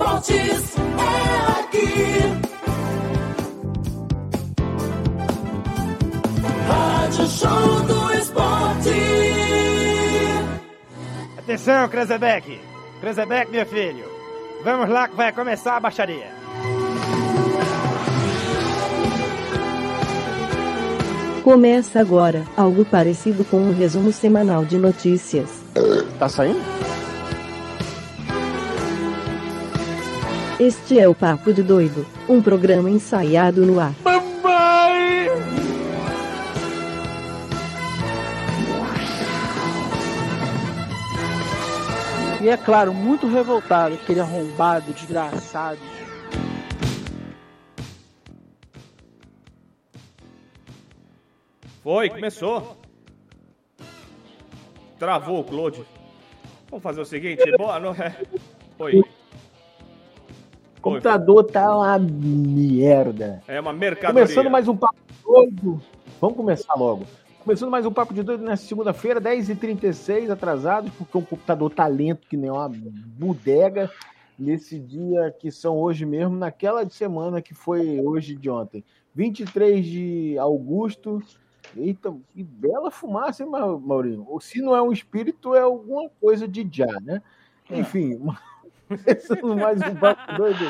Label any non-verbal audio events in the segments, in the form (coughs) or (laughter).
esportes é aqui. Rádio Show do Esporte. Atenção, Krezebeck! Krezebeck, meu filho! Vamos lá que vai começar a baixaria! Começa agora, algo parecido com um resumo semanal de notícias. Tá saindo? Este é o Papo de Doido, um programa ensaiado no ar. E é claro, muito revoltado, aquele arrombado, desgraçado. Foi, começou. Travou o Claude. Vamos fazer o seguinte, boa noite. (laughs) Oi. O computador tá uma merda. É uma mercadoria. Começando mais um papo doido. Vamos começar logo. Começando mais um papo de doido nessa segunda-feira, 10h36, atrasados, porque o computador tá lento que nem uma bodega. Nesse dia que são hoje mesmo, naquela de semana que foi hoje de ontem. 23 de agosto. Eita, que bela fumaça, hein, Ma- Maurinho? Ou se não é um espírito, é alguma coisa de já, né? Enfim, começando mais um papo doido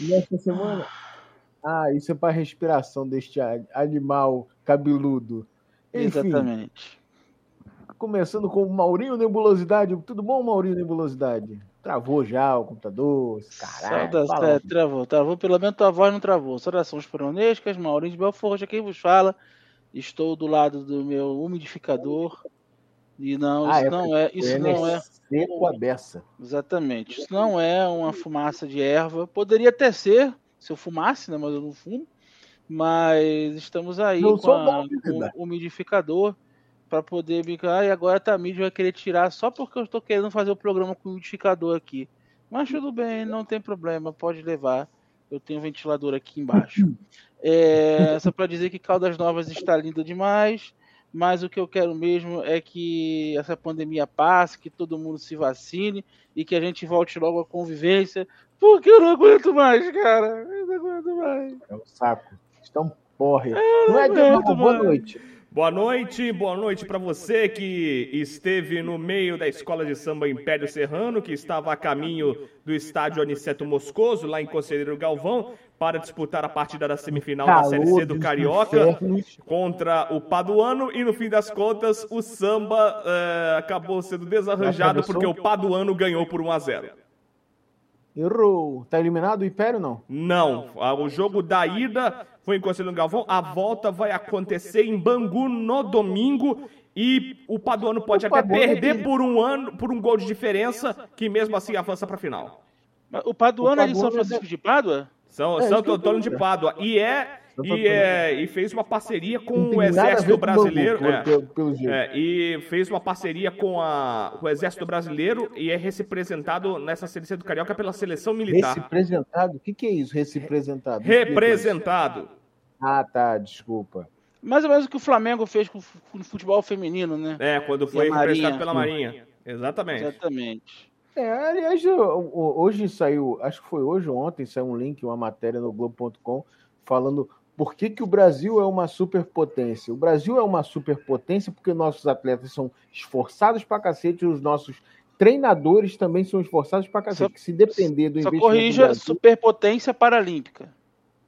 nessa semana. Ah, isso é para respiração deste a- animal cabeludo. Enfim, Exatamente. começando com o Maurinho Nebulosidade. Tudo bom, Maurinho Nebulosidade? Travou já o computador, caralho. É, travou, travou. Pelo menos tua voz não travou. Saudações peronescas, Maurinho de Belfort, aqui quem vos fala. Estou do lado do meu umidificador. E não, Ah, isso é, não é, isso não é, Seco a beça. exatamente. Isso não é uma fumaça de erva. Poderia até ser, se eu fumasse, né? Mas eu não fumo. Mas estamos aí Não com, a- com o umidificador para poder brincar. E agora a Tamid vai querer tirar só porque eu estou querendo fazer o programa com o umidificador aqui. Mas tudo bem, não tem problema, pode levar. Eu tenho um ventilador aqui embaixo. (clears throat) É, só para dizer que Caldas Novas está linda demais, mas o que eu quero mesmo é que essa pandemia passe, que todo mundo se vacine e que a gente volte logo à convivência, porque eu não aguento mais, cara. Eu não aguento mais. É um saco. Estão porre. Não é de aguento, boa noite. Boa noite, boa noite para você que esteve no meio da escola de samba Império Serrano, que estava a caminho do estádio Aniceto Moscoso, lá em Conselheiro Galvão, para disputar a partida da semifinal da Série C do Carioca contra o Paduano e no fim das contas o samba eh, acabou sendo desarranjado porque o Paduano ganhou por 1 a 0. Errou. Tá eliminado o Império, não? Não, a- o jogo da ida foi em Conselheiro Galvão, a volta vai acontecer em Bangu no domingo e o Paduano pode O até Paduano perder que- por um ano, por um gol de diferença, que mesmo assim avança para final. Mas O Paduano O é de São Paduano Francisco de Pádua? São É, Santo Antônio tô de. Pádua e é e, é, e fez uma parceria com o Exército com Bangu, Brasileiro. pelo- é. pelo-. É, e fez uma parceria com, a, com o Exército Brasileiro e é representado nessa seleção do Carioca pela seleção militar. Representado? O que, que é isso, representado? Representado. Ah, tá, desculpa. Mais ou menos o que o Flamengo fez com o futebol feminino, né? É, quando foi representado pela Marinha. Exatamente. Exatamente. É, aliás, hoje saiu, acho que foi hoje ou ontem, saiu um link, uma matéria no Globo.com falando por que, que o Brasil é uma superpotência. O Brasil é uma superpotência porque nossos atletas são esforçados pra cacete e os nossos treinadores também são esforçados pra cacete. Só- se depender do Só investimento corrija Brasil, superpotência paralímpica.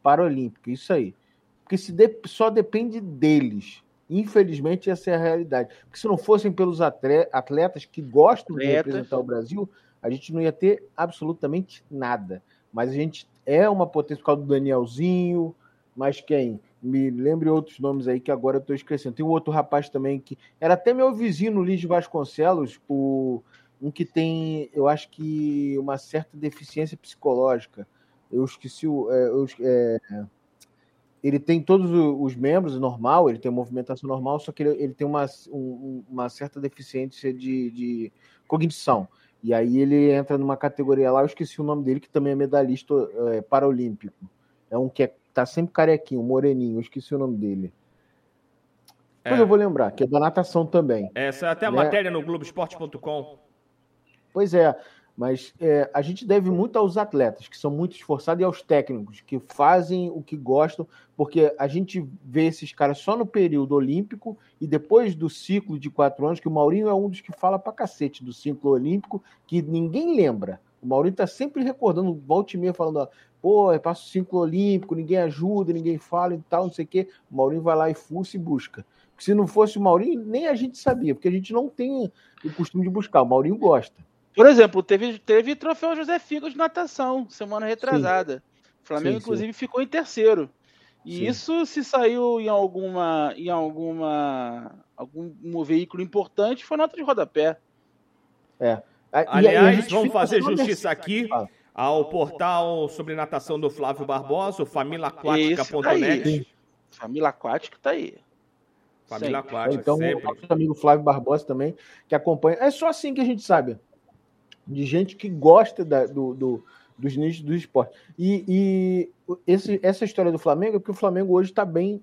Paralímpica, isso aí. Porque se de- só depende deles. Infelizmente, essa é a realidade. Porque se não fossem pelos atletas que gostam de Atletas. representar o Brasil, a gente não ia ter absolutamente nada. Mas a gente é uma potência por causa do Danielzinho, mas quem? Me lembre outros nomes aí que agora eu estou esquecendo. Tem um outro rapaz também que era até meu vizinho, Luiz Vasconcelos, o, um que tem, eu acho que uma certa deficiência psicológica. Eu esqueci o. é, eu é, ele tem todos os membros normal, ele tem movimentação normal, só que ele, ele tem uma, um- uma certa deficiência de, de cognição. E aí ele entra numa categoria lá, eu esqueci o nome dele, que também é medalhista é, paralímpico. É um que é, tá sempre carequinho, moreninho, eu esqueci o nome dele. Depois É. eu vou lembrar, que é da natação também. Essa é até a Né? matéria no Globoesporte.com. Pois é. Mas é, a gente deve muito aos atletas, que são muito esforçados, e aos técnicos, que fazem o que gostam, porque a gente vê esses caras só no período olímpico e depois do ciclo de quatro anos, que o Maurinho é um dos que fala pra cacete do ciclo olímpico, que ninguém lembra. O Maurinho tá sempre recordando, volta e meia, falando, ó, pô, eu passo o ciclo olímpico, ninguém ajuda, ninguém fala e tal, não sei o quê. O Maurinho vai lá e fuça e busca. Se não fosse o Maurinho, nem a gente sabia, porque a gente não tem o costume de buscar. O Maurinho gosta. Por exemplo, teve, teve troféu José Figo de natação, semana retrasada. O Flamengo, Sim, sim. inclusive, ficou em terceiro. E Sim. isso se saiu em alguma. em alguma. algum um veículo importante, foi nota de rodapé. Ah, e- e a Aliás, vamos fazer justiça aqui Fala. Ao portal sobre natação do Flávio Barbosa, o familaquática.net. daí. Família Aquática tá aí. Família Sempre. Aquática, Então, o sempre. nosso amigo Flávio Barbosa também, que acompanha. É só assim que a gente sabe. De gente que gosta da- do, do- dos nichos do esporte. E, e esse- essa história do Flamengo é porque o Flamengo hoje está bem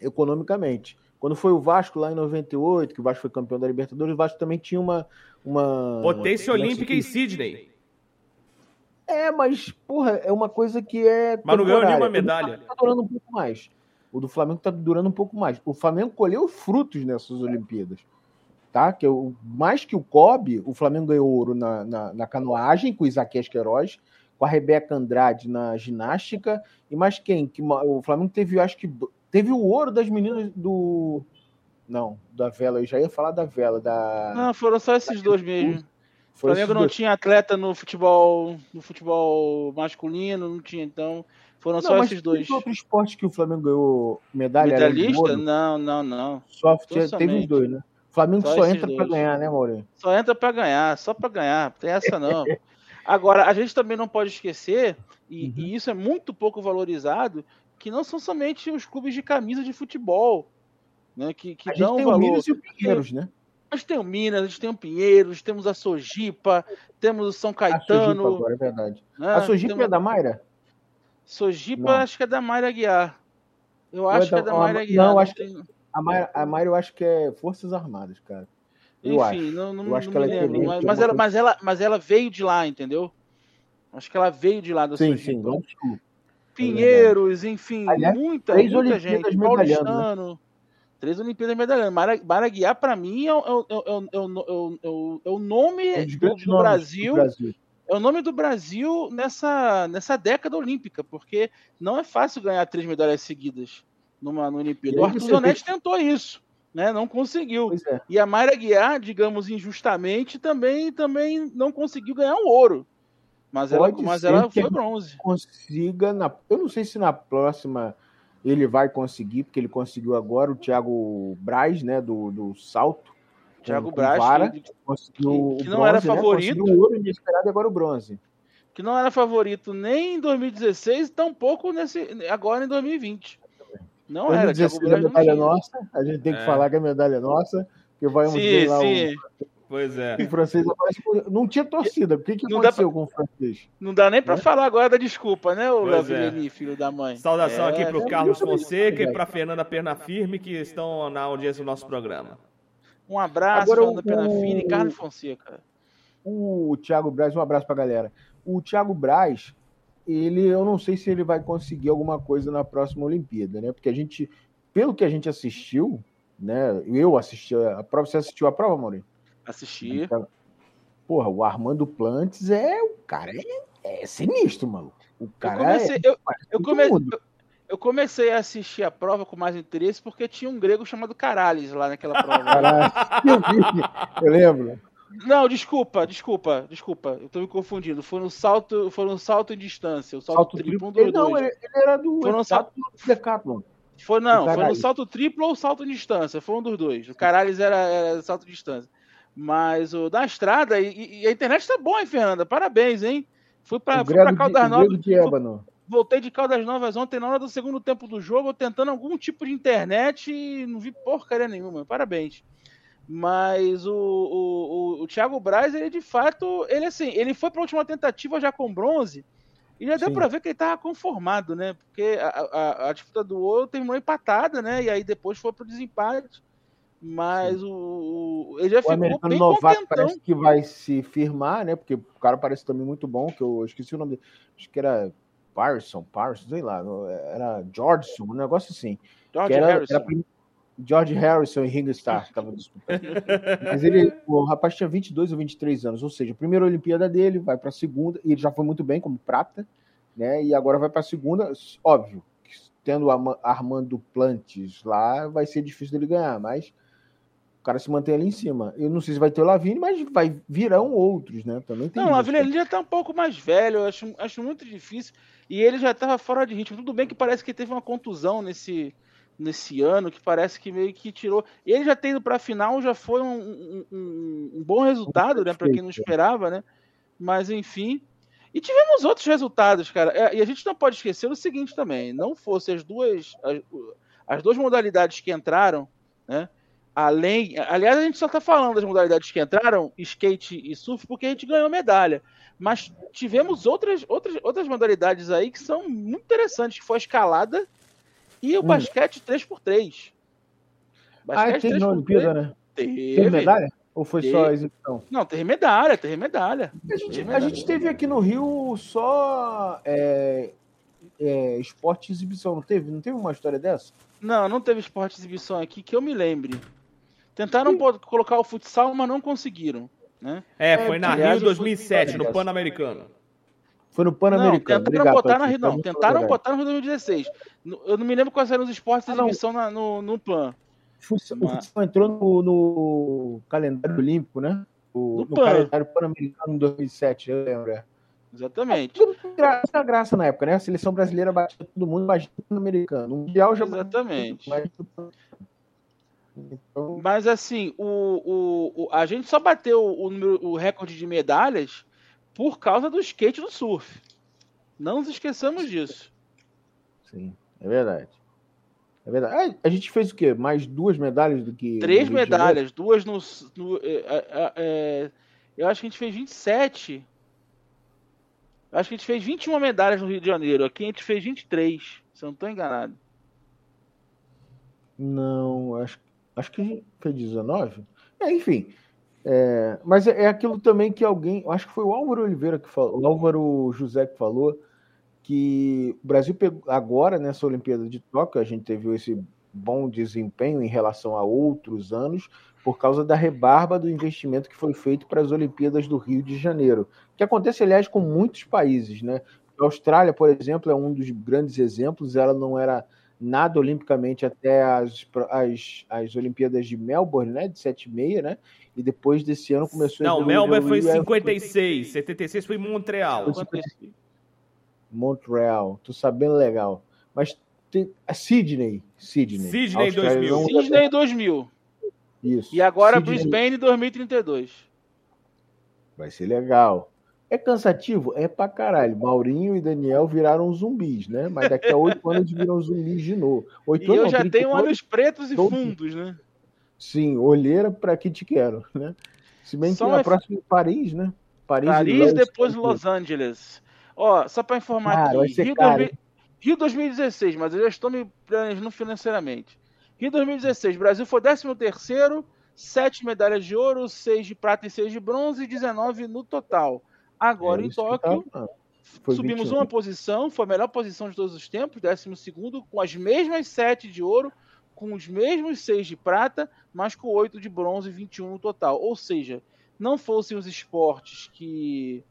economicamente. Quando foi o Vasco lá em 98, que o Vasco foi campeão da Libertadores, o Vasco também tinha uma. uma Potência uma- Olímpica em Sydney. É, mas, porra, é uma coisa que é. Mas não ganhou nenhuma O medalha. Flamengo Tá durando um pouco mais. O do Flamengo tá durando um pouco mais. O Flamengo colheu frutos nessas Olimpíadas. Tá? Que o, mais que o Kobe, o Flamengo ganhou ouro na, na, na canoagem com o Isaquias Queiroz, com a Rebeca Andrade na ginástica. E mais quem? Que, o Flamengo teve, eu acho que. Teve o ouro das meninas do. Não, da vela. Eu já ia falar da vela. Da, Não, foram só esses dois mesmo. O foi Flamengo esses não dois. tinha atleta no futebol, no futebol masculino, não tinha, então foram Não, só esses dois. outro esporte que o Flamengo ganhou medalha? Medalhista? Não, não, não. Só tinha- teve os dois, né? O Flamengo Só só, entra pra dois. ganhar, né, Maurinho? Só entra pra ganhar, só pra ganhar, tem essa não. Agora, a gente também não pode esquecer, e, Uhum. e isso é muito pouco valorizado, que não são somente os clubes de camisa de futebol, né, que, que A gente dão tem o valor. Minas e o Pinheiros, né? A gente tem o Minas, a gente tem o Pinheiros, temos a Sojipa, temos o São A Sojipa Caetano. agora, é verdade. né, a Sojipa temos- é da Mayra? Sojipa, Não. acho que é da Mayra Guiar. Eu é acho que é da Mayra não, Guiar. eu não acho que- tenho- A Mayra, a Mayra eu acho que é Forças Armadas, cara. Eu Enfim, acho. não, não, Eu acho não que me ela é lembro. Mas, alguma mas ela, mas, ela, mas ela veio de lá, entendeu? Acho que ela veio de lá da Sim, Sojipa. sim, sul. Pinheiros, enfim, Aliás, muita, muita gente. medalhando, né? Três Olimpíadas medalhando. Mara, Mara Guiar, pra mim, é, o- é, o- é, o- o- o- o- o nome Um do, do Brasil. do Brasil. É o nome do Brasil nessa, nessa década olímpica, porque não é fácil ganhar três medalhas seguidas numa, numa Olimpíada. O Arthur Zanetti tentou isso, né? Não conseguiu. É. E a Mayra Guiar, digamos injustamente, também, também não conseguiu ganhar um ouro. Mas ela, Pode mas ser ela foi bronze. Consiga. Na... Eu não sei se na próxima ele vai conseguir, porque ele conseguiu agora o Thiago Braz, né? Do, do salto. Thiago com Braz, vara. que, Conseguiu que o não era bronze, né? favorito. Conseguiu o ouro inesperado e agora o bronze. que não era favorito nem em 2016, tampouco nesse, agora em 2020. Não era. Thiago 2016 a medalha é tinha. nossa. A gente tem que É. falar que a medalha é nossa. Que vamos ver Sim, lá sim. Pois é. o, o francês Não tinha torcida. O que, que Não aconteceu com o francês? Não dá nem pra Né? falar agora da desculpa, né, o Léo é. Filho da mãe? Saudação É, aqui pro é, Carlos Fonseca e pra Fernanda Pernafirme, que estão na audiência do nosso programa. Um abraço, Agora, Fernanda o- Penafini e Carlos Fonseca. O Thiago Braz, um abraço pra galera. O Thiago Braz, ele, eu não sei se ele vai conseguir alguma coisa na próxima Olimpíada, né? Porque a gente, pelo que a gente assistiu, né? Eu assisti a prova. Você assistiu a prova, Maurício? Assisti. Porra, o Armando Plantes é. O cara é, é sinistro, mano. O Eu cara comecei, é. eu, eu, todo come- mundo. eu- eu comecei a assistir a prova com mais interesse porque tinha um grego chamado Carales lá naquela prova. Caralho, (laughs) eu vi, eu lembro. Não, desculpa, desculpa, desculpa. Eu tô me confundindo. Foi no salto, foi no salto em distância, o salto, Salto triplo, um triplo. Ele, não, dois. ele, era do Foram Decathlon, do Decathlon. Foi não, foi no salto triplo ou salto em distância, foi um dos dois. O Caralho era, era salto em distância. Mas o da estrada, e, e a internet tá boa, hein, Fernanda? Parabéns, hein? Fui pra, o fui pra grego, de, Caldas o Novas. de. Voltei de Caldas Novas ontem, na hora do segundo tempo do jogo, tentando algum tipo de internet e não vi porcaria nenhuma. Parabéns. Mas o, o, o, o Thiago Braz, ele de fato, ele assim, ele foi pra última tentativa já com bronze e já deu pra ver que ele tava conformado, né? Porque a, a, a disputa do ouro terminou empatada, né? E aí depois foi pro desempate. Mas o, o- ele já O ficou americano bem novato contentão. parece que vai se firmar, né? Porque o cara parece também muito bom, que eu esqueci o nome dele. Acho que era Parson, Parson, sei lá. Era Georgeson, um negócio assim. George era, Harrison. era George Harrison e Ringo Starr disputando. Mas ele, o rapaz tinha 22 ou 23 anos, ou seja, a primeira Olimpíada dele vai para a segunda, e ele já foi muito bem como prata, né? E agora vai para a segunda, óbvio, tendo Armando Plantes lá, vai ser difícil dele ganhar, mas cara se mantém ali em cima. Eu não sei se vai ter o Lavigne, mas vai virão outros, né? Também tem Não, a isso. Vila já tá um pouco mais velho, eu acho, acho muito difícil. E ele já tava fora de ritmo. Tudo bem que parece que teve uma contusão nesse, nesse ano, que parece que meio que tirou. Ele já tendo pra final, já foi um, um- um- bom resultado, né? Pra quem não esperava, né? Mas enfim. E tivemos outros resultados, cara. É, E a gente não pode esquecer o seguinte também: não fosse as duas, as, as duas modalidades que entraram, né? Além, aliás, a gente só tá falando das modalidades que entraram, skate e surf, porque a gente ganhou medalha. Mas tivemos outras, outras, outras modalidades aí que são muito interessantes, que foi a escalada e o Hum. basquete 3x3. Ah, teve na Olimpíada, né? Teve. Teve medalha? Ou foi só Teve. a exibição? Não, teve medalha, teve medalha. A gente, Teve a gente teve aqui no Rio só é, é, esporte e exibição, não teve? Não teve uma história dessa? Não, não teve esporte de exibição aqui que eu me lembre. Tentaram pô- colocar o futsal, mas não conseguiram. Né? É, foi na aliás, Rio eu fui- 2007, no Pan-Americano. Foi no Não, Pan-Americano. tentaram Obrigado, botar na tá Não, muito tentaram botar no Rio 2016. No- Eu não me lembro quais eram os esportes de Ah, não. exibição na- no, no PAN. O futsal- O Mas- futsal entrou no, no calendário olímpico, né? O, No no Pan. calendário Pan-Americano em 2007, eu lembro. é. Exatamente. Tudo gra- Tinha graça na época, né? A seleção brasileira batia todo mundo, mas no Pan-Americano. O Mundial já batia Exatamente. Pan- Então, Mas assim, o, o, o- a gente só bateu o, número- o recorde de medalhas por causa do skate do surf. Não nos esqueçamos disso. sim, é verdade. É verdade. A gente fez o quê? Mais duas medalhas do que. Três medalhas, duas no. no- é, é, é, eu acho que a gente fez 27. Eu acho que a gente fez 21 medalhas no Rio de Janeiro. Aqui a gente fez 23, se eu não estou enganado. Não, acho, acho que foi 19. É, enfim. É, mas é, é aquilo também que alguém. Acho que foi o Álvaro Oliveira que falou, o Álvaro José que falou que o Brasil pegou agora nessa Olimpíada de Tóquio, a gente teve esse bom desempenho em relação a outros anos por causa da rebarba do investimento que foi feito para as Olimpíadas do Rio de Janeiro, que acontece aliás com muitos países, né? A Austrália, por exemplo, é um dos grandes exemplos. Ela não era nada olimpicamente até as, as, as Olimpíadas de Melbourne, né? De 7 e meia, né? E depois desse ano começou a Não, Melbourne foi em evoluir, aí 56, 76 foi em Montreal. Montreal, tô sabendo legal. Mas tem a Sydney, Sydney. Sydney Austrália 2000. não- Sydney 2000. Isso. E agora Sydney Brisbane 2032. vai ser legal. É cansativo? É pra caralho. Maurinho e Daniel viraram zumbis, né? Mas daqui a oito (laughs) anos viram zumbis de novo. Oito E eu anos, já não, tenho 39. olhos pretos e todo- fundos, né? Sim, olheira pra que te quero, né? Se bem que na um próxima é Paris, né? Paris, Paris, depois Angeles. Los Angeles. Ó, só pra informar Cara, aqui, Rio, caro, 2000 Rio 2016, mas eu já estou me planejando financeiramente. Rio 2016, Brasil foi 13º, 7 medalhas de ouro, 6 de prata e 6 de bronze e 19 no total. Agora É em Tóquio. Foi subimos 21. uma posição, foi a melhor posição de todos os tempos, 12º, com as mesmas 7 de ouro, com os mesmos 6 de prata, mas com 8 de bronze e 21 no total. Ou seja, não fossem os esportes que,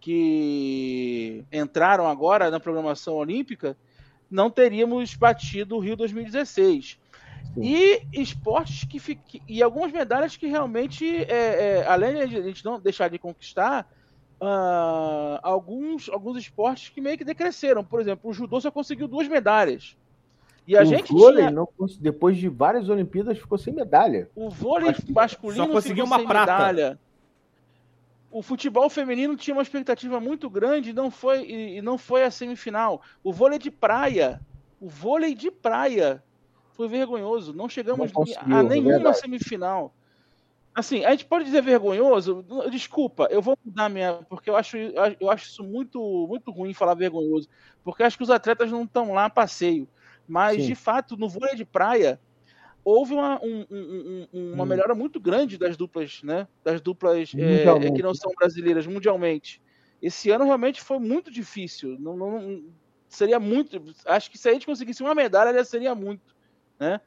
que entraram agora na programação olímpica, não teríamos batido o Rio 2016. Sim. E esportes que- e algumas medalhas que realmente, é, é, além de a gente não deixar de conquistar, ah, alguns, alguns esportes que meio que decresceram. Por exemplo, o judô só conseguiu duas medalhas. E a o gente vôlei, tinha não depois de várias Olimpíadas, ficou sem medalha. o vôlei masculino Só conseguiu uma sem prata. medalha. O futebol feminino tinha uma expectativa muito grande e não foi, e, e não foi a semifinal. O vôlei de praia, o vôlei de praia foi vergonhoso. Não chegamos Não a é nenhuma verdade. semifinal. Assim, a gente pode dizer vergonhoso. Desculpa, eu vou mudar minha, porque eu acho, eu acho isso muito, muito ruim falar vergonhoso, porque eu acho que os atletas não estão lá a passeio. Mas Sim. de fato, no vôlei de praia, houve uma, um- um- um- uma Hum. melhora muito grande das duplas, né? Das duplas é, Mundialmente. que não são brasileiras mundialmente. Esse ano realmente foi muito difícil. Não, não- seria muito. Acho que se a gente conseguisse uma medalha, já seria muito, né?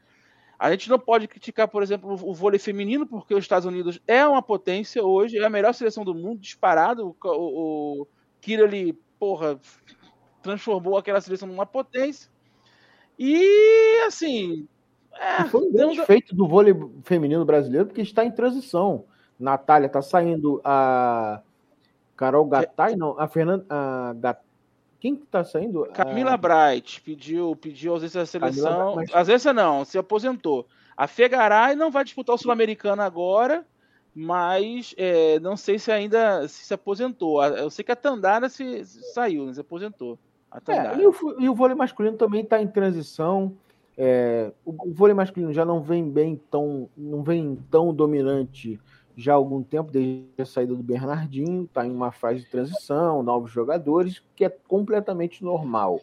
A gente não pode criticar, por exemplo, o vôlei feminino, porque os Estados Unidos é uma potência hoje, é a melhor seleção do mundo, disparado. O, o, o Kirali, porra, transformou aquela seleção numa potência. E, assim. É, E foi um temos grande feito do vôlei feminino brasileiro, porque está em transição. Natália está saindo, a Carol Gattai, não, a Fernanda. A. Quem que está saindo? Camila A- Bright pediu, pediu ausência da seleção. Camila, mas- Ausência não, se aposentou. A Fegaray não vai disputar o Sul-Americano agora, mas é, não sei se ainda se, se aposentou. Eu sei que a Tandara se, se saiu, né, se aposentou. É, e, o, e o vôlei masculino também está em transição. É, o, o vôlei masculino já não vem bem tão, não vem tão dominante já há algum tempo, desde a saída do Bernardinho, está em uma fase de transição, novos jogadores, que é completamente normal.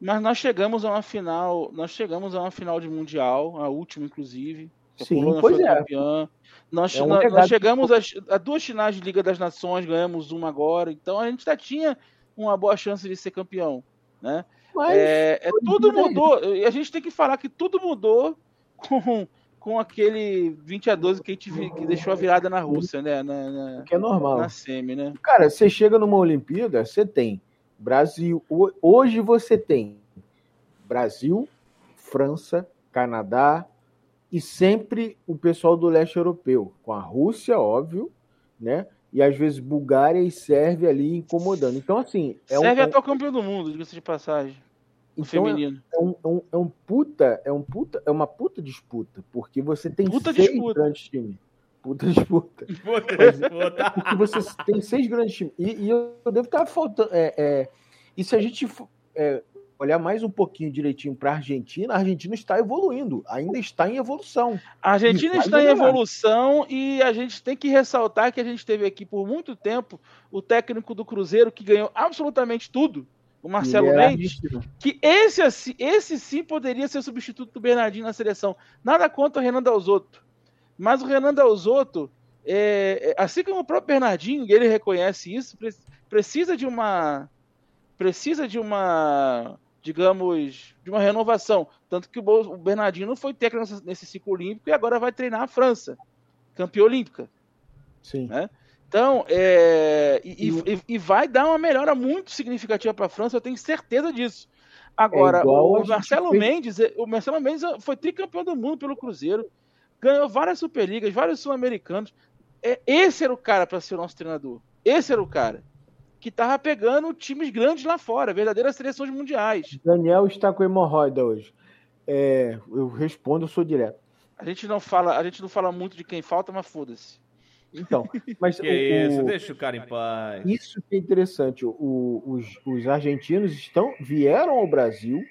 Mas nós chegamos a uma final, nós chegamos a uma final de mundial, a última inclusive. a Sim, Polônia pois é. campeã. Nós, É um nós- nós chegamos às- a, duas finais de Liga das Nações, ganhamos uma agora, então a gente já tinha uma boa chance de ser campeão, né? Mas É, é, tudo mudou. E a gente tem que falar que tudo mudou com, com aquele 20 a 12 que a gente que deixou a virada na Rússia, né? Na, na, que é normal. na semi, né? Cara, você chega numa Olimpíada, você tem Brasil. ho- Hoje você tem Brasil, França, Canadá e sempre o pessoal do leste europeu, com a Rússia, óbvio, né? E às vezes Bulgária e Sérvia ali incomodando. Então, assim, é um, Serve é até o campeão do mundo, diga-se de passagem. Então é- é um, é um- é um puta, é um puta, é uma puta disputa, porque você tem Puta seis disputa. grandes times. Puta disputa. (laughs) Puta, Pois puta. Porque você tem seis grandes times. E, e eu devo estar faltando. é, é, e se a gente é, olhar mais um pouquinho direitinho para a Argentina, a Argentina está evoluindo, ainda está em evolução. A Argentina está em melhorar. evolução e a gente tem que ressaltar que a gente teve aqui por muito tempo o técnico do Cruzeiro que ganhou absolutamente tudo, o Marcelo é Mendes, que esse, esse sim poderia ser substituto do Bernardinho na seleção. Nada contra o Renan Dalzotto. Mas o Renan Dalzotto, é, é, assim como o próprio Bernardinho, ele reconhece isso, pre- precisa de uma. Precisa de uma. Digamos, de uma renovação. Tanto que o Bernardinho não foi técnico nesse ciclo olímpico e agora vai treinar a França, campeã olímpica. Sim. né? Então, é, e, e- e vai dar uma melhora muito significativa para a França, eu tenho certeza disso. Agora, É o Marcelo Mendes, o Marcelo Mendes foi tricampeão do mundo pelo Cruzeiro, ganhou várias Superligas, vários sul-americanos. É, esse era o cara para ser o nosso treinador. Esse era o cara que tava pegando times grandes lá fora, verdadeiras seleções mundiais. Daniel está com hemorroida hoje. É, eu respondo, eu sou direto. A gente não fala, a gente não fala muito de quem falta, mas foda-se. Então, mas (laughs) Que o- isso, deixa o cara em paz. Isso que é interessante. o- os, os argentinos estão vieram ao Brasil,